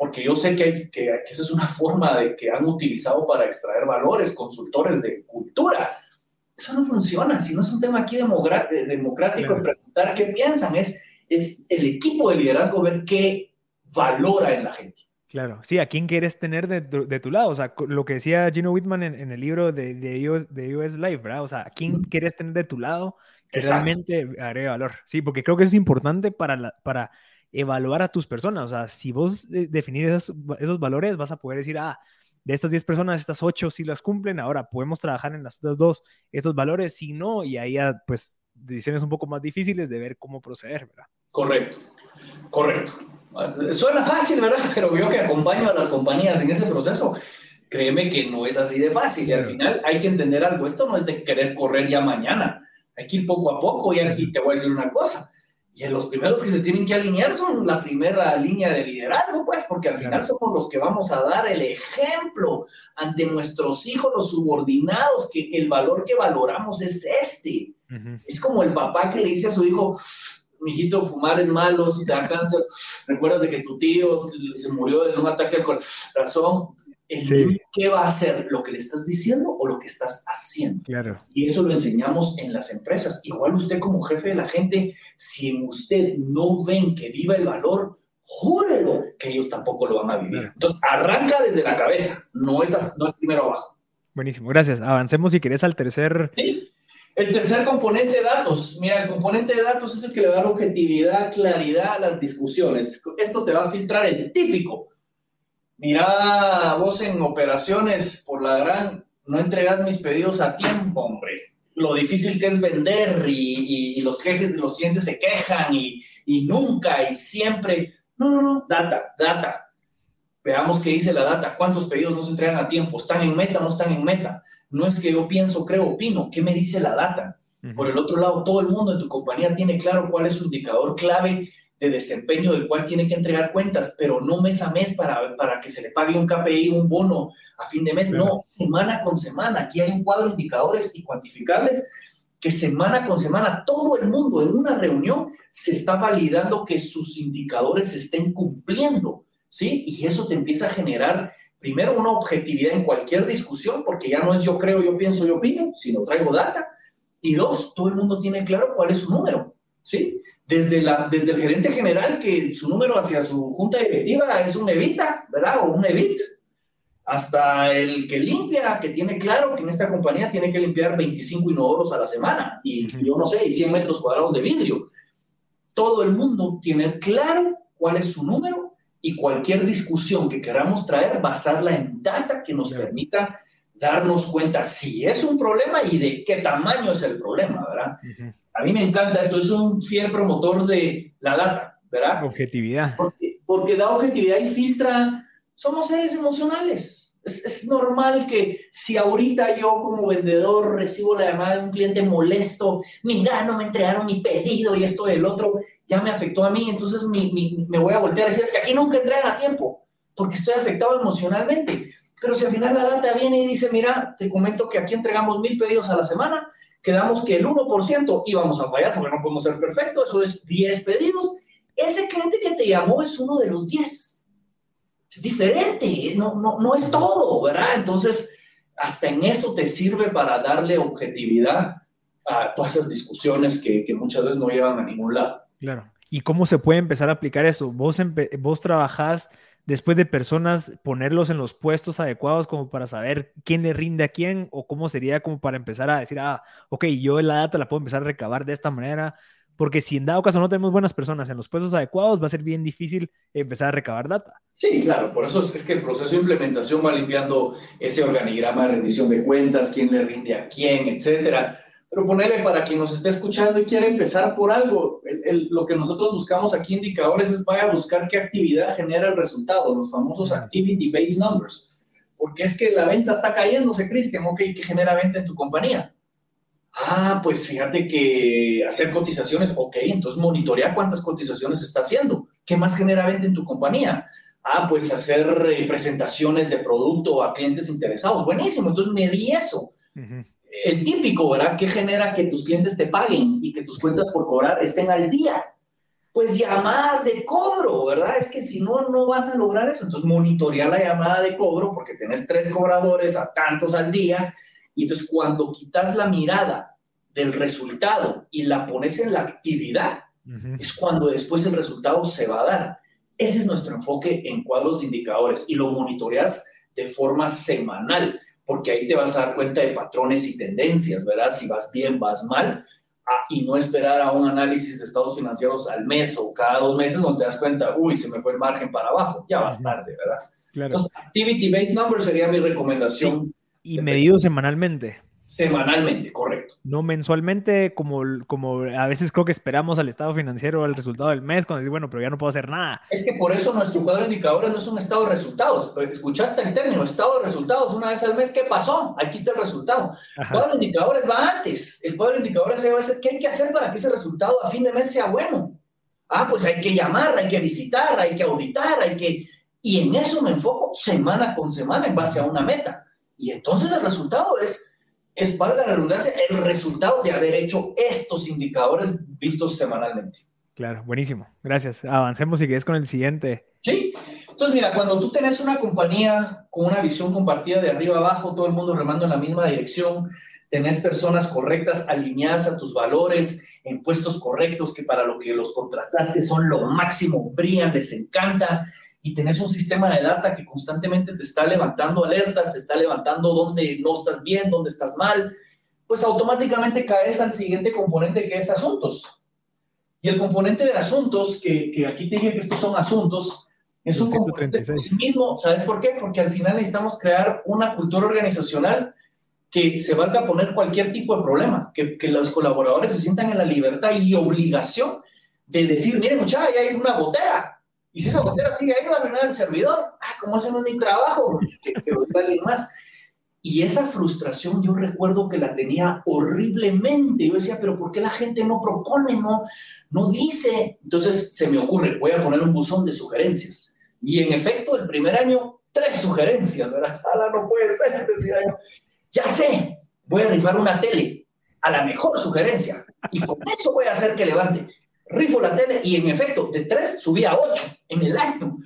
porque yo sé que, hay, que, que esa es una forma de que han utilizado para extraer valores, consultores de cultura. Eso no funciona, si no es un tema aquí democrático de preguntar qué piensan, es, es el equipo de liderazgo ver qué valora en la gente. Claro, sí, ¿a quién quieres tener de, de, tu lado? O sea, lo que decía Gino Whitman en, en el libro de, de, US, de US Life, ¿verdad? O sea, ¿a quién quieres tener de tu lado que realmente agregue valor? Sí, porque creo que es importante para, la, para evaluar a tus personas. O sea, si vos definís esos, esos valores, vas a poder decir, ah, de estas 10 personas, estas 8 sí las cumplen, ahora podemos trabajar en las otras dos, estos valores, si no, y ahí pues decisiones un poco más difíciles de ver cómo proceder, ¿verdad? Correcto, correcto. Suena fácil, ¿verdad? Pero yo que acompaño a las compañías en ese proceso, créeme que no es así de fácil. Y al final hay que entender algo. Esto no es de querer correr ya mañana. Hay que ir poco a poco. Y aquí te voy a decir una cosa. Y los primeros que se tienen que alinear son la primera línea de liderazgo, pues, porque al final somos los que vamos a dar el ejemplo ante nuestros hijos, los subordinados, que el valor que valoramos es este. Es como el papá que le dice a su hijo, mijito, fumar es malo, si te da cáncer, recuerda que tu tío se murió de un ataque al corazón. ¿Qué va a hacer? ¿Lo que le estás diciendo o lo que estás haciendo? Claro. Y eso lo enseñamos en las empresas. Igual usted como jefe de la gente, si en usted no ven que viva el valor, júrelo que ellos tampoco lo van a vivir. Entonces, arranca desde la cabeza, no es, no es primero abajo. Buenísimo, gracias. Avancemos si querés al tercer... Sí. El tercer componente de datos. Mira, el componente de datos es el que le da objetividad, claridad a las discusiones. Esto te va a filtrar el típico. Mira, vos en operaciones por la gran, no entregas mis pedidos a tiempo, hombre. Lo difícil que es vender y, los, los clientes se quejan y, y nunca y siempre. No, no, no, data, data. Veamos qué dice la data, cuántos pedidos no se entregan a tiempo, están en meta, no están en meta. No es que yo pienso, creo, opino, ¿qué me dice la data? Por el otro lado, todo el mundo en tu compañía tiene claro cuál es su indicador clave de desempeño del cual tiene que entregar cuentas, pero no mes a mes para, para que se le pague un KPI, un bono a fin de mes, no, semana con semana. Aquí hay un cuadro de indicadores y cuantificables que semana con semana todo el mundo en una reunión se está validando que sus indicadores se estén cumpliendo. ¿sí? Y eso te empieza a generar, primero, una objetividad en cualquier discusión, porque ya no es yo creo, yo pienso, yo opino, sino traigo data. Y dos, todo el mundo tiene claro cuál es su número, ¿sí? Desde, la, desde el gerente general, que su número hacia su junta directiva es un evita, ¿verdad? O un evit, hasta el que limpia, que tiene claro que en esta compañía tiene que limpiar 25 inodoros a la semana y yo no sé, y 100 metros cuadrados de vidrio. Todo el mundo tiene claro cuál es su número y cualquier discusión que queramos traer, basarla en data que nos permita darnos cuenta si es un problema y de qué tamaño es el problema, ¿verdad? A mí me encanta esto, es un fiel promotor de la data, ¿verdad? Objetividad. Porque, porque da objetividad y filtra, somos seres emocionales. Es, es, normal que si ahorita yo como vendedor recibo la llamada de un cliente molesto, mira, no me entregaron mi pedido y esto y el otro, ya me afectó a mí, entonces me voy a voltear a decir, es que aquí nunca entregan a tiempo, porque estoy afectado emocionalmente. Pero si al final la data viene y dice, mira, te comento que aquí entregamos mil pedidos a la semana, quedamos que el 1% íbamos a fallar porque no podemos ser perfectos, eso es 10 pedidos. Ese cliente que te llamó es uno de los 10. Es diferente, no, no, no es todo, ¿verdad? Entonces, hasta en eso te sirve para darle objetividad a todas esas discusiones que, muchas veces no llevan a ningún lado. Claro. ¿Y cómo se puede empezar a aplicar eso? ¿Vos, vos trabajás después de personas, ponerlos en los puestos adecuados como para saber quién le rinde a quién o cómo sería como para empezar a decir, ah, ok, yo la data la puedo empezar a recabar de esta manera? Porque si en dado caso no tenemos buenas personas en los puestos adecuados, va a ser bien difícil empezar a recabar data. Sí, claro, por eso es que el proceso de implementación va limpiando ese organigrama de rendición de cuentas, quién le rinde a quién, etcétera pero ponerle para quien nos esté escuchando y quiere empezar por algo, lo que nosotros buscamos aquí indicadores es vaya a buscar qué actividad genera el resultado, los famosos activity based numbers. Porque es que la venta está cayéndose, Cristian, ok, ¿qué genera venta en tu compañía? Ah, pues fíjate que hacer cotizaciones, ok, entonces monitorea cuántas cotizaciones está haciendo. ¿Qué más genera venta en tu compañía? Ah, pues hacer eh, presentaciones de producto a clientes interesados. Buenísimo, entonces medí eso el típico, ¿verdad? ¿Qué genera que tus clientes te paguen y que tus cuentas por cobrar estén al día? Pues llamadas de cobro, ¿verdad? Es que si no, no vas a lograr eso. Entonces, monitorea la llamada de cobro porque tenés tres cobradores a tantos al día. Y entonces, cuando quitas la mirada del resultado y la pones en la actividad, es cuando después el resultado se va a dar. Ese es nuestro enfoque en cuadros de indicadores y lo monitoreas de forma semanal porque ahí te vas a dar cuenta de patrones y tendencias, ¿verdad? Si vas bien, vas mal. y no esperar a un análisis de estados financieros al mes o cada dos meses donde te das cuenta, uy, se me fue el margen para abajo, ya vas tarde, ¿verdad? Claro. Entonces, Activity-Based Number sería mi recomendación. Y medido semanalmente. Semanalmente, correcto. No mensualmente, como, como a veces creo que esperamos al estado financiero, al resultado del mes, cuando decimos, bueno, pero ya no puedo hacer nada. Es que por eso nuestro cuadro de indicadores no es un estado de resultados. Escuchaste el término, estado de resultados, una vez al mes, ¿qué pasó? Aquí está el resultado. El cuadro de indicadores va antes. El cuadro de indicadores va a decir, ¿qué hay que hacer para que ese resultado a fin de mes sea bueno? Ah, pues hay que llamar, hay que visitar, hay que auditar, hay que... Y en eso me enfoco semana con semana en base a una meta. Y entonces el resultado es es, para la redundancia, el resultado de haber hecho estos indicadores vistos semanalmente. Claro, buenísimo. Gracias. Avancemos y que es con el siguiente. Sí. Entonces, mira, cuando tú tenés una compañía con una visión compartida de arriba abajo, todo el mundo remando en la misma dirección, tenés personas correctas, alineadas a tus valores, en puestos correctos, que para lo que los contrataste son lo máximo, brillan, les encanta, y tenés un sistema de data que constantemente te está levantando alertas, te está levantando dónde no estás bien, dónde estás mal, pues automáticamente caes al siguiente componente que es asuntos. Y el componente de asuntos, que, que aquí te dije que estos son asuntos, es un componente por sí mismo. ¿Sabes por qué? Porque al final necesitamos crear una cultura organizacional que se valga a poner cualquier tipo de problema, que, que los colaboradores se sientan en la libertad y obligación de decir, miren muchachos, hay una botella, y si esa botella sigue ahí, va a arruinar el servidor. Ah, ¿cómo hacemos mi trabajo? Que, que lo diga alguien más. Y esa frustración yo recuerdo que la tenía horriblemente. Yo decía, pero ¿por qué la gente no propone, no, no dice? Entonces se me ocurre, voy a poner un buzón de sugerencias. Y en efecto, el primer año, tres sugerencias, ¿verdad? no puede ser, decía yo. Ya sé, voy a rifar una tele a la mejor sugerencia. Y con eso voy a hacer que levante rifo la tele y en efecto, de 3 subí a 8 en el año.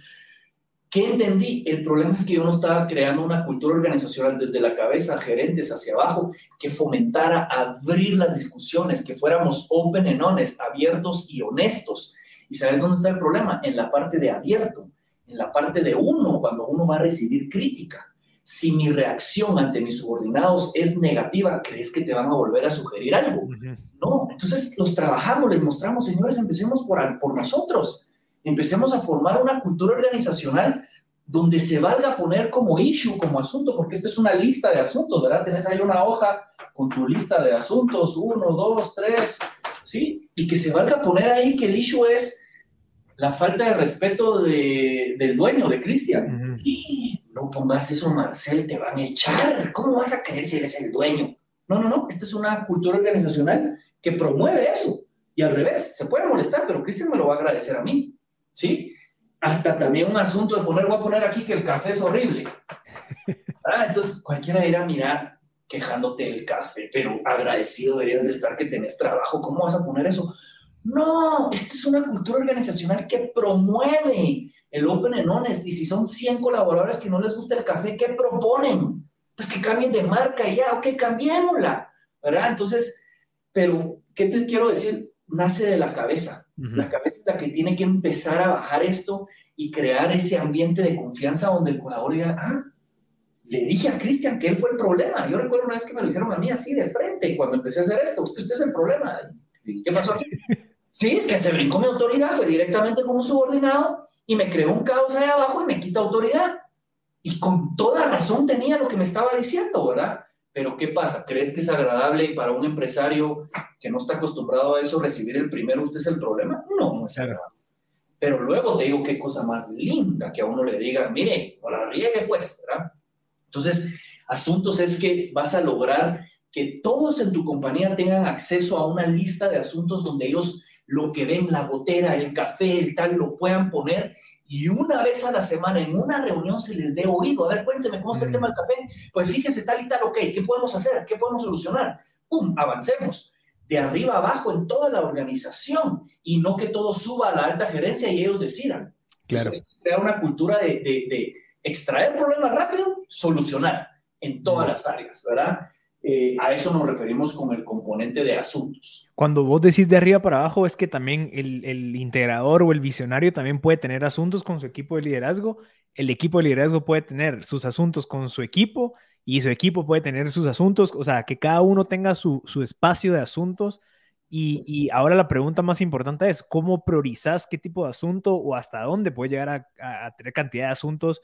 ¿Qué entendí? El problema es que yo no estaba creando una cultura organizacional desde la cabeza, gerentes hacia abajo, que fomentara abrir las discusiones, que fuéramos open and honest, abiertos y honestos. ¿Y sabes dónde está el problema? En la parte de abierto, en la parte de uno, cuando uno va a recibir crítica. Si mi reacción ante mis subordinados es negativa, ¿crees que te van a volver a sugerir algo? No, entonces los trabajamos, les mostramos, señores, empecemos por, por nosotros. Empecemos a formar una cultura organizacional donde se valga poner como issue, como asunto, porque esta es una lista de asuntos, ¿verdad? Tenés ahí una hoja con tu lista de asuntos, uno, dos, tres, ¿sí? Y que se valga poner ahí que el issue es la falta de respeto de, del dueño, de Cristian. Y no pongas eso, Marcel, te van a echar. ¿Cómo vas a creer si eres el dueño? No, no, no. Esta es una cultura organizacional que promueve eso. Y al revés, se puede molestar, pero Cristian me lo va a agradecer a mí. ¿Sí? Hasta también un asunto de poner, voy a poner aquí que el café es horrible. Ah, entonces cualquiera irá a mirar quejándote del café, pero agradecido deberías de estar que tenés trabajo. ¿Cómo vas a poner eso? No, esta es una cultura organizacional que promueve el Open and Honest. Y si son 100 colaboradores que no les gusta el café, ¿qué proponen? Pues que cambien de marca y ya, ok, cambiémosla, ¿verdad? Entonces, pero, ¿qué te quiero decir? Nace de la cabeza. La cabeza es la que tiene que empezar a bajar esto y crear ese ambiente de confianza donde el colaborador diga, ah, le dije a Cristian que él fue el problema. Yo recuerdo una vez que me lo dijeron a mí así de frente cuando empecé a hacer esto, es que usted es el problema. ¿Qué pasó? Sí, es que se brincó mi autoridad, fue directamente como subordinado y me creó un caos ahí abajo y me quita autoridad. Y con toda razón tenía lo que me estaba diciendo, ¿verdad? Pero ¿qué pasa? ¿Crees que es agradable para un empresario que no está acostumbrado a eso recibir el primero? ¿Usted es el problema? No, no es agradable. Pero luego te digo qué cosa más linda que a uno le diga, mire, o la riegue pues, ¿verdad? Entonces, asuntos es que vas a lograr que todos en tu compañía tengan acceso a una lista de asuntos donde ellos lo que ven, la gotera, el café, el tal, lo puedan poner y una vez a la semana en una reunión se les dé oído. A ver, cuénteme cómo está el tema del café. Pues fíjese tal y tal, ok, ¿qué podemos hacer? ¿Qué podemos solucionar? ¡Pum! Avancemos de arriba abajo en toda la organización y no que todo suba a la alta gerencia y ellos decidan. Claro. crear una cultura de, de, de extraer problemas rápido, solucionar en todas las áreas, ¿verdad? Eh, a eso nos referimos con el componente de asuntos. Cuando vos decís de arriba para abajo, es que también el, el, integrador o el visionario también puede tener asuntos con su equipo de liderazgo. El equipo de liderazgo puede tener sus asuntos con su equipo y su equipo puede tener sus asuntos. O sea, que cada uno tenga su, su espacio de asuntos Y, ahora la pregunta más importante es, ¿cómo priorizas qué tipo de asunto o hasta dónde puedes llegar a, tener cantidad de asuntos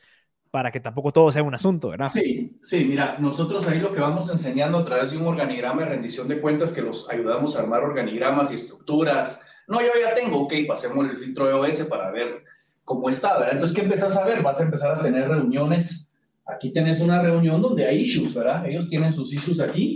para que tampoco todo sea un asunto, ¿verdad? Sí, sí, mira, nosotros ahí lo que vamos enseñando a través de un organigrama de rendición de cuentas que los ayudamos a armar organigramas y estructuras. No, yo ya tengo, ok, pasemos el filtro de OS para ver cómo está, ¿verdad? Entonces, ¿qué empezás a ver? Vas a empezar a tener reuniones. Aquí tenés una reunión donde hay issues, ¿verdad? Ellos tienen sus issues aquí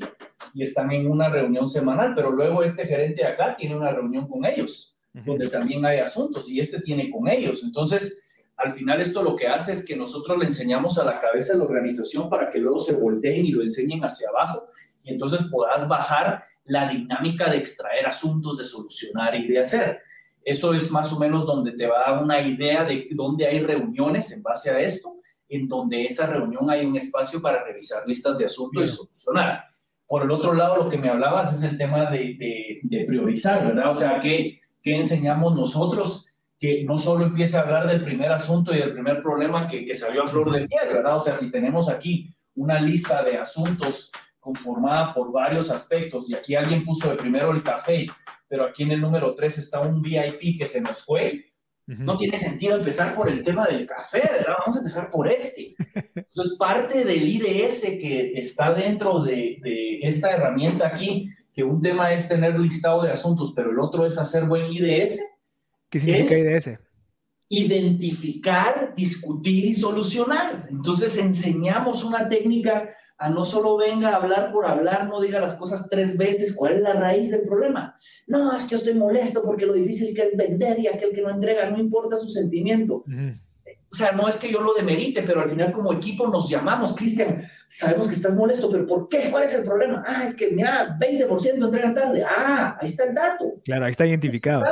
y están en una reunión semanal, pero luego este gerente acá tiene una reunión con ellos, donde también hay asuntos y este tiene con ellos. Entonces, al final esto lo que hace es que nosotros le enseñamos a la cabeza de la organización para que luego se volteen y lo enseñen hacia abajo y entonces puedas bajar la dinámica de extraer asuntos, de solucionar y de hacer. Eso es más o menos donde te va a dar una idea de dónde hay reuniones en base a esto, en donde esa reunión hay un espacio para revisar listas de asuntos y solucionar. Por el otro lado, lo que me hablabas es el tema de, de, priorizar, ¿verdad? O sea, ¿qué, ¿qué, enseñamos nosotros? Que no solo empiece a hablar del primer asunto y del primer problema que, que salió a flor de piel, ¿verdad? O sea, si tenemos aquí una lista de asuntos conformada por varios aspectos y aquí alguien puso de primero el café, pero aquí en el número 3 está un VIP que se nos fue, no tiene sentido empezar por el tema del café, ¿verdad? Vamos a empezar por este. Entonces, parte del IDS que está dentro de, de, esta herramienta aquí, que un tema es tener listado de asuntos, pero el otro es hacer buen IDS. ¿Qué significa IDS? Identificar, discutir y solucionar. Entonces, enseñamos una técnica a no solo venga a hablar por hablar, no diga las cosas tres veces, ¿cuál es la raíz del problema? No, es que yo estoy molesto porque lo difícil que es vender y aquel que no entrega, no importa su sentimiento. O sea, no es que yo lo demerite, pero al final como equipo nos llamamos, Cristian, sabemos que estás molesto, pero ¿por qué? ¿Cuál es el problema? Ah, es que mira, 20% entregan tarde. Ah, ahí está el dato. Claro, ahí está identificado.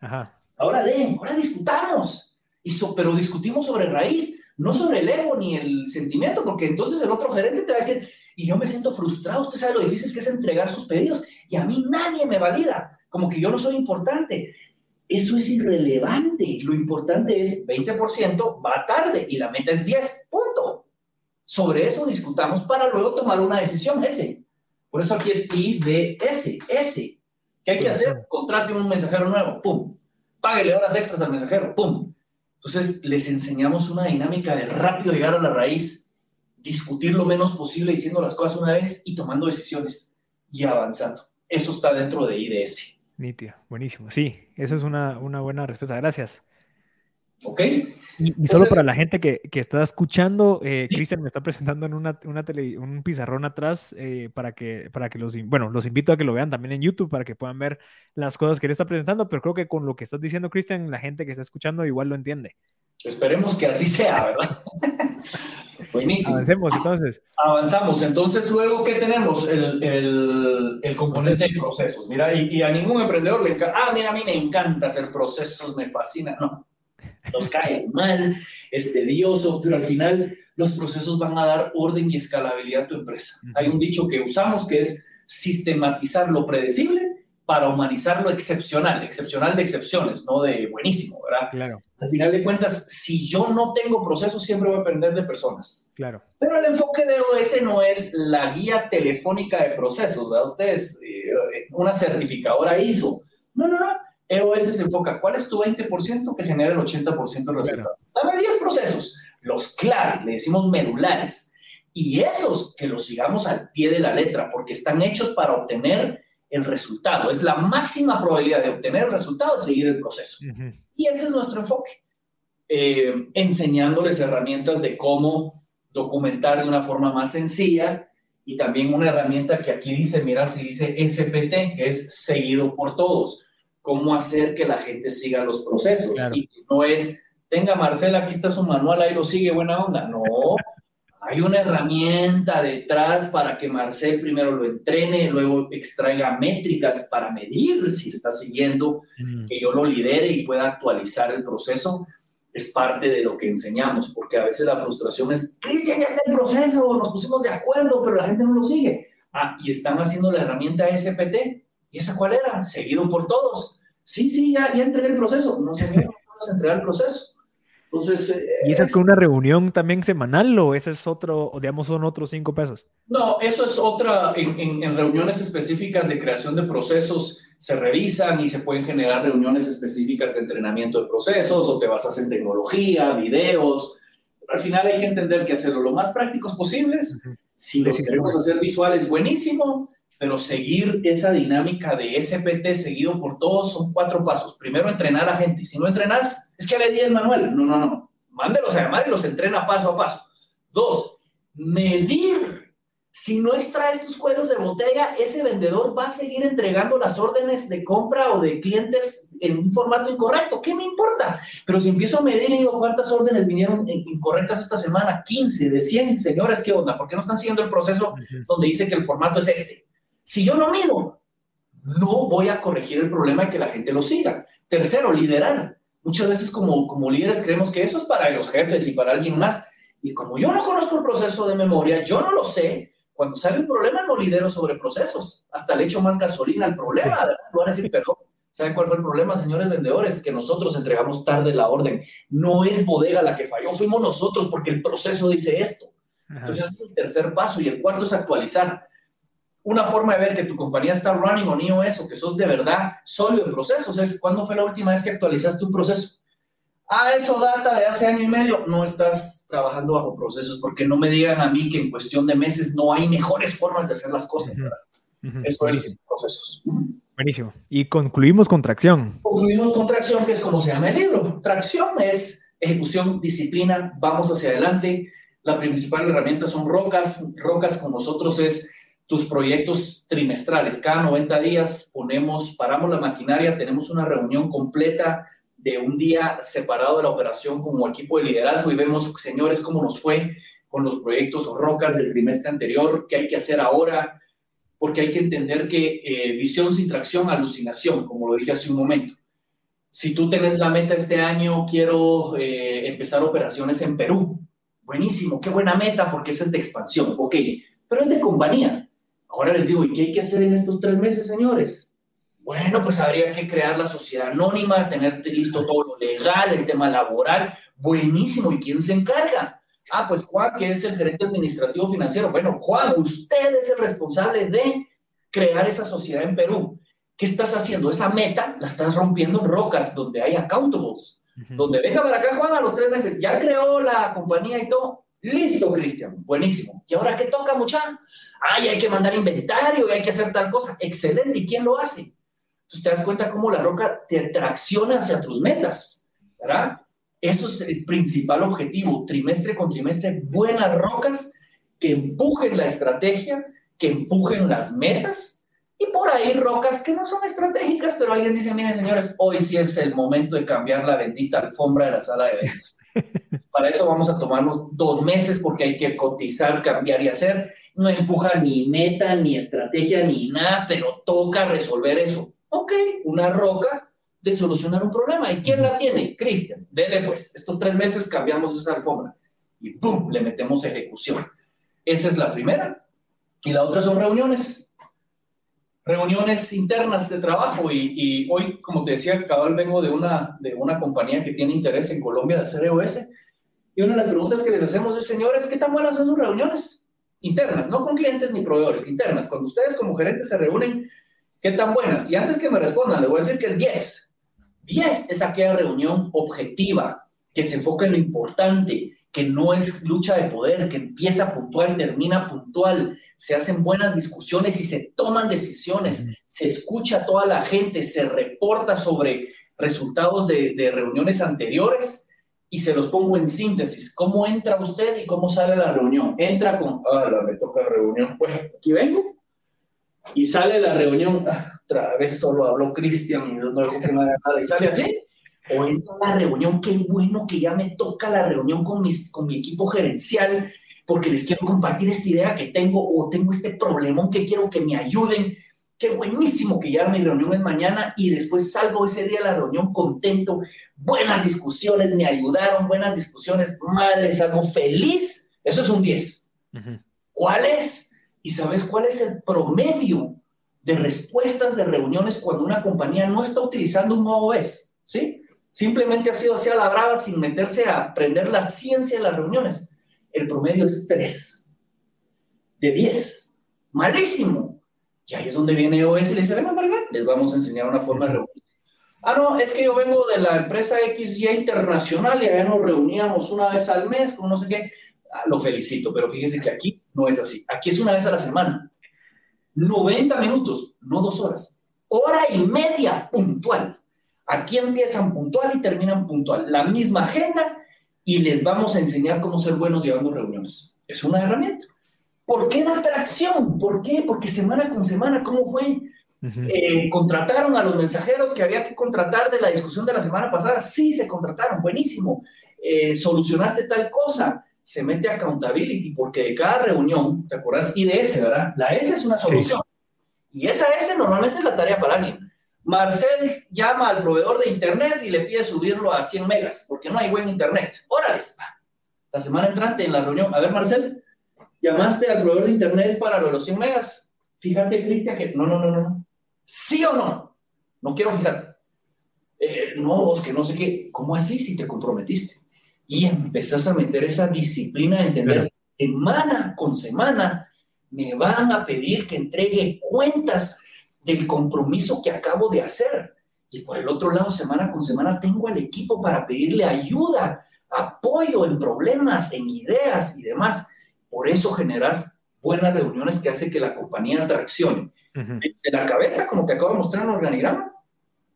Ajá. Ahora de, ahora discutamos. Y pero discutimos sobre raíz no sobre el ego ni el sentimiento, porque entonces el otro gerente te va a decir, y yo me siento frustrado, usted sabe lo difícil que es entregar sus pedidos y a mí nadie me valida, como que yo no soy importante. Eso es irrelevante. Lo importante es 20% va tarde y la meta es 10, punto. Sobre eso discutamos para luego tomar una decisión ese. Por eso aquí es IDS, S. ¿Qué hay que hacer? Contrate un mensajero nuevo, pum. Páguele horas extras al mensajero, pum. Entonces, les enseñamos una dinámica de rápido llegar a la raíz, discutir lo menos posible diciendo las cosas una vez y tomando decisiones y avanzando. Eso está dentro de IDS. Nitia, buenísimo. Sí, esa es una, una buena respuesta. Gracias. Ok. Y, solo para la gente que, que está escuchando, eh, Cristian me está presentando en una, una tele, un pizarrón atrás eh, para, que, para que los, bueno, los invito a que lo vean también en YouTube para que puedan ver las cosas que él está presentando, pero creo que con lo que estás diciendo, Cristian, la gente que está escuchando igual lo entiende. Esperemos que así sea, ¿verdad? Buenísimo. Avancemos entonces. Avanzamos. Entonces, luego, ¿qué tenemos? El, el, el componente de procesos. Mira, y, y, a ningún emprendedor le encanta. Ah, mira, a mí me encanta hacer procesos, me fascina. No, nos cae mal, es tedioso, pero al final los procesos van a dar orden y escalabilidad a tu empresa. Hay un dicho que usamos que es sistematizar lo predecible para humanizar lo excepcional, excepcional de excepciones, no de buenísimo, ¿verdad? Claro. Al final de cuentas, si yo no tengo procesos, siempre voy a aprender de personas. Claro. Pero el enfoque de OS no es la guía telefónica de procesos, ¿verdad? Ustedes, eh, una certificadora ISO. No, no, no. EOS se enfoca, ¿cuál es tu 20% que genera el 80% del resultado? Dame 10 procesos, los clave, le decimos medulares, y esos que los sigamos al pie de la letra, porque están hechos para obtener el resultado. Es la máxima probabilidad de obtener el resultado, seguir el proceso. Y ese es nuestro enfoque, eh, enseñándoles herramientas de cómo documentar de una forma más sencilla y también una herramienta que aquí dice, mira, si dice SPT, que es seguido por todos cómo hacer que la gente siga los procesos. Y no es, tenga Marcela, aquí está su manual, ahí lo sigue, buena onda. No, hay una herramienta detrás para que Marcel primero lo entrene, luego extraiga métricas para medir si está siguiendo, mm. que yo lo lidere y pueda actualizar el proceso. Es parte de lo que enseñamos, porque a veces la frustración es, Cristian, ya está el proceso, nos pusimos de acuerdo, pero la gente no lo sigue. Ah, y están haciendo la herramienta SPT. ¿Y esa cuál era? Seguido por todos. Sí, sí, ya, ya entregué el proceso. No, señor, no a entregar el proceso. Entonces, ¿Y esa es, con una reunión también semanal o ese es otro, digamos, son otros cinco pesos? No, eso es otra, en, en, reuniones específicas de creación de procesos se revisan y se pueden generar reuniones específicas de entrenamiento de procesos o te basas en tecnología, videos. Al final hay que entender que hacerlo lo más prácticos posibles. Si los queremos hacer visuales, buenísimo, pero seguir esa dinámica de SPT seguido por todos son cuatro pasos. Primero, entrenar a gente. Si no entrenas, es que le di el manual. No, no, no. Mándelos a llamar y los entrena paso a paso. Dos, medir. Si no extraes tus cueros de botella, ese vendedor va a seguir entregando las órdenes de compra o de clientes en un formato incorrecto. ¿Qué me importa? Pero si empiezo a medir y digo cuántas órdenes vinieron incorrectas esta semana, 15 de 100, señores, ¿qué onda? ¿Por qué no están siguiendo el proceso donde dice que el formato es este? Si yo no mido, no voy a corregir el problema de que la gente lo siga. Tercero, liderar. Muchas veces como, como líderes creemos que eso es para los jefes y para alguien más. Y como yo no conozco el proceso de memoria, yo no lo sé, cuando sale un problema no lidero sobre procesos. Hasta le echo más gasolina al problema. Sí. Van a decir, perdón, ¿saben cuál fue el problema, señores vendedores? Que nosotros entregamos tarde la orden. No es bodega la que falló, fuimos nosotros porque el proceso dice esto. Entonces, ese es el tercer paso. Y el cuarto es actualizar una forma de ver que tu compañía está running on iOS o que sos de verdad sólido en procesos es cuándo fue la última vez que actualizaste un proceso. Ah, eso data de hace año y medio. No estás trabajando bajo procesos porque no me digan a mí que en cuestión de meses no hay mejores formas de hacer las cosas. Eso es procesos. Buenísimo. Y concluimos con tracción. Concluimos con tracción, que es como se llama el libro. Tracción es ejecución, disciplina, vamos hacia adelante. La principal herramienta son rocas. Rocas con nosotros es tus proyectos trimestrales. Cada 90 días ponemos, paramos la maquinaria, tenemos una reunión completa de un día separado de la operación como equipo de liderazgo y vemos, señores, cómo nos fue con los proyectos o rocas del trimestre anterior, qué hay que hacer ahora, porque hay que entender que eh, visión sin tracción, alucinación, como lo dije hace un momento. Si tú tenés la meta este año, quiero eh, empezar operaciones en Perú. Buenísimo, qué buena meta, porque esa es de expansión, ok, pero es de compañía Ahora les digo, ¿y qué hay que hacer en estos tres meses, señores? Bueno, pues habría que crear la sociedad anónima, tener listo todo lo legal, el tema laboral. Buenísimo. ¿Y quién se encarga? Ah, pues Juan, que es el gerente administrativo financiero. Bueno, Juan, usted es el responsable de crear esa sociedad en Perú. ¿Qué estás haciendo? Esa meta la estás rompiendo en rocas donde hay accountables. Donde venga para acá, Juan, a los tres meses, ya creó la compañía y todo. Listo, Cristian, buenísimo. ¿Y ahora qué toca, mucha? Ay, hay que mandar inventario y hay que hacer tal cosa. Excelente, ¿y quién lo hace? Entonces te das cuenta cómo la roca te tracciona hacia tus metas, ¿verdad? Eso es el principal objetivo, trimestre con trimestre, buenas rocas que empujen la estrategia, que empujen las metas y por ahí rocas que no son estratégicas, pero alguien dice, miren señores, hoy sí es el momento de cambiar la bendita alfombra de la sala de ventas. Para eso vamos a tomarnos dos meses porque hay que cotizar, cambiar y hacer. No empuja ni meta, ni estrategia, ni nada, pero toca resolver eso. Ok, una roca de solucionar un problema. ¿Y quién la tiene? Cristian. Dele pues, estos tres meses cambiamos esa alfombra y ¡pum! le metemos ejecución. Esa es la primera. Y la otra son reuniones. Reuniones internas de trabajo. Y, hoy, como te decía, cabal vengo de una, de una compañía que tiene interés en Colombia de hacer EOS y una de las preguntas que les hacemos es, señores, ¿qué tan buenas son sus reuniones? Internas, no con clientes ni proveedores, internas. Cuando ustedes como gerentes se reúnen, ¿qué tan buenas? Y antes que me respondan, les voy a decir que es 10. 10 es aquella reunión objetiva, que se enfoca en lo importante, que no es lucha de poder, que empieza puntual, termina puntual, se hacen buenas discusiones y se toman decisiones, se escucha a toda la gente, se reporta sobre resultados de, de reuniones anteriores y se los pongo en síntesis. ¿Cómo entra usted y cómo sale la reunión? Entra con, ah, me toca reunión, pues aquí vengo. Y sale la reunión, ah, otra vez solo habló Cristian y no dejo que me haga nada, y sale así. O entra la reunión, qué bueno que ya me toca la reunión con, mis, con mi equipo gerencial, porque les quiero compartir esta idea que tengo o tengo este problemón que quiero que me ayuden qué buenísimo que ya mi reunión es mañana y después salgo ese día a la reunión contento, buenas discusiones, me ayudaron, buenas discusiones, madre, salgo feliz, eso es un 10. ¿Cuál es? ¿Y sabes cuál es el promedio de respuestas de reuniones cuando una compañía no está utilizando un nuevo ¿Sí? Simplemente ha sido así a la brava sin meterse a aprender la ciencia de las reuniones. El promedio es 3 de 10. Malísimo. Y ahí es donde viene OS y le dice, les vamos a enseñar una forma de reunirse. Ah, no, es que yo vengo de la empresa XY Internacional y allá nos reuníamos una vez al mes con no sé qué. Ah, lo felicito, pero fíjese que aquí no es así. Aquí es una vez a la semana. 90 minutos, no dos horas. Hora y media puntual. Aquí empiezan puntual y terminan puntual. La misma agenda y les vamos a enseñar cómo ser buenos llevando reuniones. Es una herramienta. ¿Por qué da atracción? ¿Por qué? Porque semana con semana, ¿cómo fue? Eh, contrataron a los mensajeros que había que contratar de la discusión de la semana pasada. Sí, se contrataron, buenísimo. Eh, solucionaste tal cosa. Se mete accountability porque de cada reunión, ¿te acuerdas? IDS, ¿verdad? La S es una solución. Y esa S normalmente es la tarea para alguien. Marcel llama al proveedor de internet y le pide subirlo a 100 megas, porque no hay buen internet. Órale, la semana entrante en la reunión. A ver, Marcel, llamaste al proveedor de internet para los 100 megas. Fíjate, Cristian, que no, no, no, no. ¿Sí o no? No quiero fijarte. Eh, no, es que no sé qué. ¿Cómo así si te comprometiste? Y empezás a meter esa disciplina de entender semana con semana me van a pedir que entregue cuentas del compromiso que acabo de hacer. Y por el otro lado, semana con semana, tengo al equipo para pedirle ayuda, apoyo en problemas, en ideas y demás. Por eso generas buenas reuniones que hace que la compañía traccione. De la cabeza, como te acabo de mostrar en el organigrama,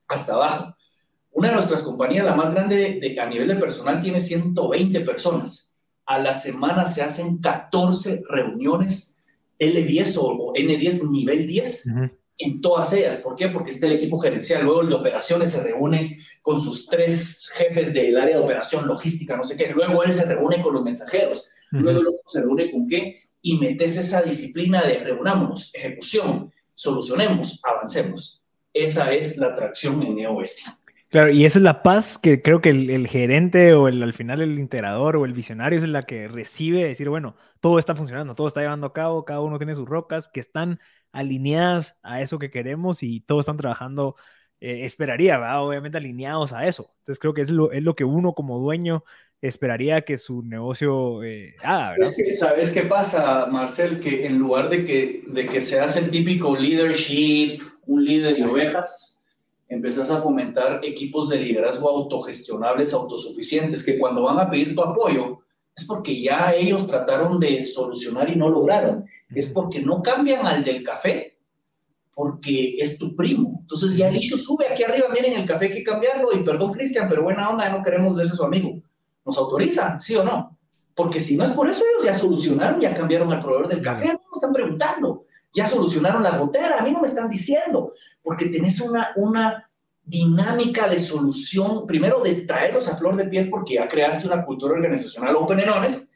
hasta abajo. Una de nuestras compañías, la más grande a nivel de personal, tiene 120 personas. A la semana se hacen 14 reuniones L10 o, N10 nivel 10 en todas ellas. ¿Por qué? Porque está el equipo gerencial. Luego el de operaciones se reúne con sus tres jefes del área de operación, logística, no sé qué. Luego él se reúne con los mensajeros. Luego se reúne con qué y metes esa disciplina de reunámonos, ejecución, solucionemos, avancemos. Esa es la atracción en EOS. Claro, y esa es la paz que creo que el, gerente o el, al final el integrador o el visionario es la que recibe decir, bueno, todo está funcionando, todo está llevando a cabo, cada uno tiene sus rocas que están alineadas a eso que queremos y todos están trabajando, eh, esperaría, obviamente alineados a eso. Entonces creo que es lo, es lo que uno como dueño esperaría que su negocio eh, haga. Es que, ¿sabes qué pasa, Marcel? Que en lugar de que, de que seas el típico leadership, un líder de ovejas, empezás a fomentar equipos de liderazgo autogestionables, autosuficientes, que cuando van a pedir tu apoyo, es porque ya ellos trataron de solucionar y no lograron. Es porque no cambian al del café, porque es tu primo. Entonces ya el issue sube aquí arriba, miren el café hay que cambiarlo y perdón Cristian, pero buena onda, no queremos de ese su amigo nos autorizan, ¿sí o no? Porque si no es por eso, ellos ya solucionaron, ya cambiaron al proveedor del café, no me están preguntando, ya solucionaron la gotera, a mí no me están diciendo, porque tenés una, una dinámica de solución, primero de traerlos a flor de piel porque ya creaste una cultura organizacional open and honest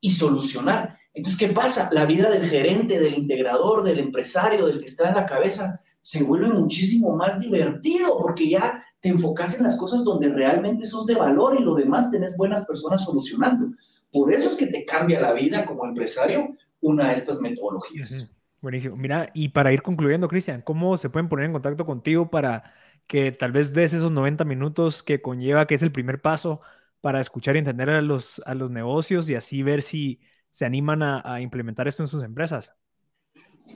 y solucionar. Entonces, ¿qué pasa? La vida del gerente, del integrador, del empresario, del que está en la cabeza, se vuelve muchísimo más divertido porque ya te enfocas en las cosas donde realmente sos de valor y lo demás tenés buenas personas solucionando. Por eso es que te cambia la vida como empresario una de estas metodologías. Buenísimo. Mira, y para ir concluyendo, Cristian, ¿cómo se pueden poner en contacto contigo para que tal vez des esos 90 minutos que conlleva, que es el primer paso para escuchar y entender a los, a los negocios y así ver si se animan a, a implementar esto en sus empresas?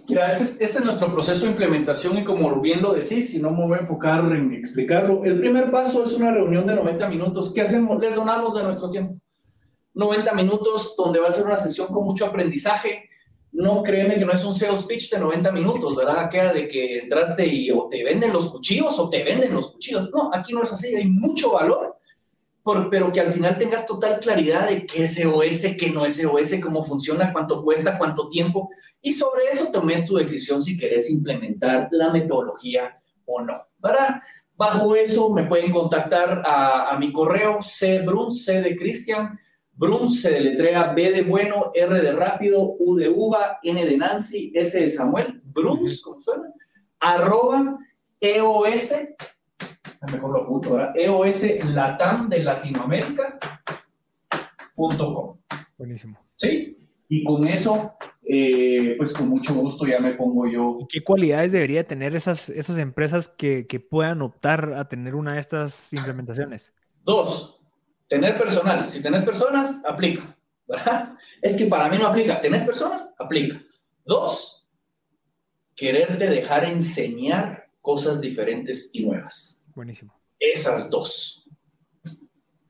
Mira, este es, este es, nuestro proceso de implementación y como bien lo decís, si no me voy a enfocar en explicarlo, el primer paso es una reunión de 90 minutos. ¿Qué hacemos? Les donamos de nuestro tiempo. 90 minutos donde va a ser una sesión con mucho aprendizaje. No créeme que no es un sales pitch de 90 minutos, ¿verdad? Queda de que entraste y o te venden los cuchillos o te venden los cuchillos. No, aquí no es así, hay mucho valor pero que al final tengas total claridad de qué es SOS, qué no es SOS, cómo funciona, cuánto cuesta, cuánto tiempo, y sobre eso tomes tu decisión si querés implementar la metodología o no. Para, bajo eso me pueden contactar a, mi correo cbruns, c de Cristian, Bruns se deletrea B de bueno, R de rápido, U de uva, N de Nancy, S de Samuel, Bruns, ¿cómo suena? Arroba EOS mejor lo apunto, ¿verdad? EOS Latam de Latinoamérica.com. Buenísimo. ¿Sí? Y con eso eh, pues con mucho gusto ya me pongo yo. ¿Y qué cualidades debería tener esas, esas empresas que, que puedan optar a tener una de estas implementaciones? Dos, tener personal. Si tenés personas, aplica. ¿verdad? Es que para mí no aplica. ¿Tenés personas? Aplica. Dos, quererte dejar enseñar cosas diferentes y nuevas. Buenísimo. Esas dos.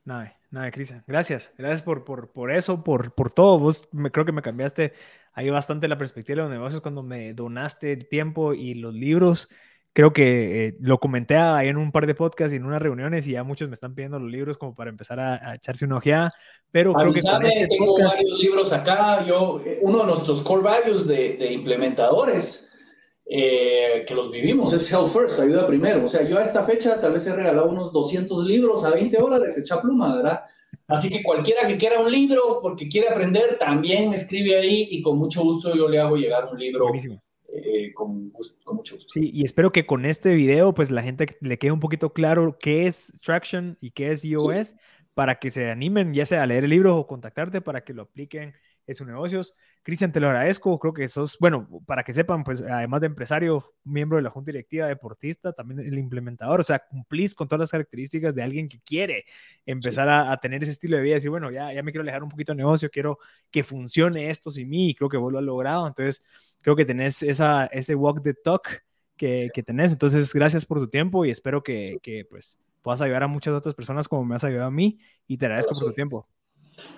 Nada, nada, Cristian. Gracias. Gracias por, por, por eso, por, por todo. Vos me, creo que me cambiaste ahí bastante la perspectiva de los negocios cuando me donaste el tiempo y los libros. Creo que eh, lo comenté ahí en un par de podcasts y en unas reuniones y ya muchos me están pidiendo los libros como para empezar a, a echarse una ojeada. Pero creo que este tengo podcast... varios libros acá. Yo, eh, uno de nuestros core values de, de implementadores eh, que los vivimos, es Help First, ayuda primero. O sea, yo a esta fecha tal vez he regalado unos 200 libros a 20 dólares, echa pluma, ¿verdad? Así que cualquiera que quiera un libro porque quiere aprender, también me escribe ahí y con mucho gusto yo le hago llegar un libro. Eh, con, con, mucho gusto. Sí, y espero que con este video, pues la gente le quede un poquito claro qué es Traction y qué es iOS, sí. para que se animen, ya sea a leer el libro o contactarte para que lo apliquen en sus negocios. Cristian, te lo agradezco. Creo que sos, bueno, para que sepan, pues además de empresario, miembro de la Junta Directiva, deportista, también el implementador. O sea, cumplís con todas las características de alguien que quiere empezar sí. a, a, tener ese estilo de vida. Decir, bueno, ya, ya me quiero alejar un poquito del negocio, quiero que funcione esto sin mí. Y creo que vos lo has logrado. Entonces, creo que tenés esa, ese walk the talk que, que tenés. Entonces, gracias por tu tiempo y espero que, que pues puedas ayudar a muchas otras personas como me has ayudado a mí. Y te agradezco por tu tiempo.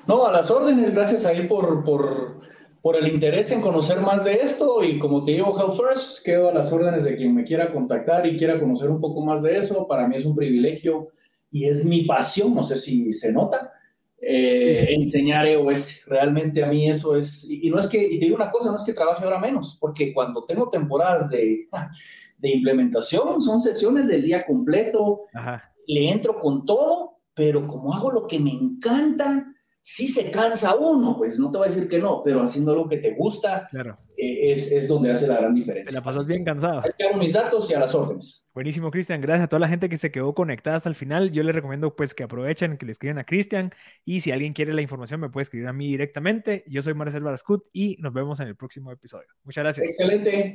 No, a las órdenes, gracias ahí por, por, por, el interés en conocer más de esto y como te digo, Health First, quedo a las órdenes de quien me quiera contactar y quiera conocer un poco más de eso. Para mí es un privilegio y es mi pasión, no sé si se nota, eh, sí. enseñar EOS. Realmente a mí eso es, y, y, no es que, y te digo una cosa, no es que trabaje ahora menos, porque cuando tengo temporadas de, de implementación, son sesiones del día completo, Ajá. le entro con todo, pero como hago lo que me encanta, sí se cansa uno, pues no te voy a decir que no, pero haciendo lo que te gusta claro. eh, es, es, donde hace la gran diferencia. Te la pasas bien cansado. Ahí hago mis datos y a las órdenes. Buenísimo, Cristian. Gracias a toda la gente que se quedó conectada hasta el final. Yo les recomiendo pues que aprovechen, que le escriban a Cristian y si alguien quiere la información me puede escribir a mí directamente. Yo soy Marcel Barascut y nos vemos en el próximo episodio. Muchas gracias. Excelente.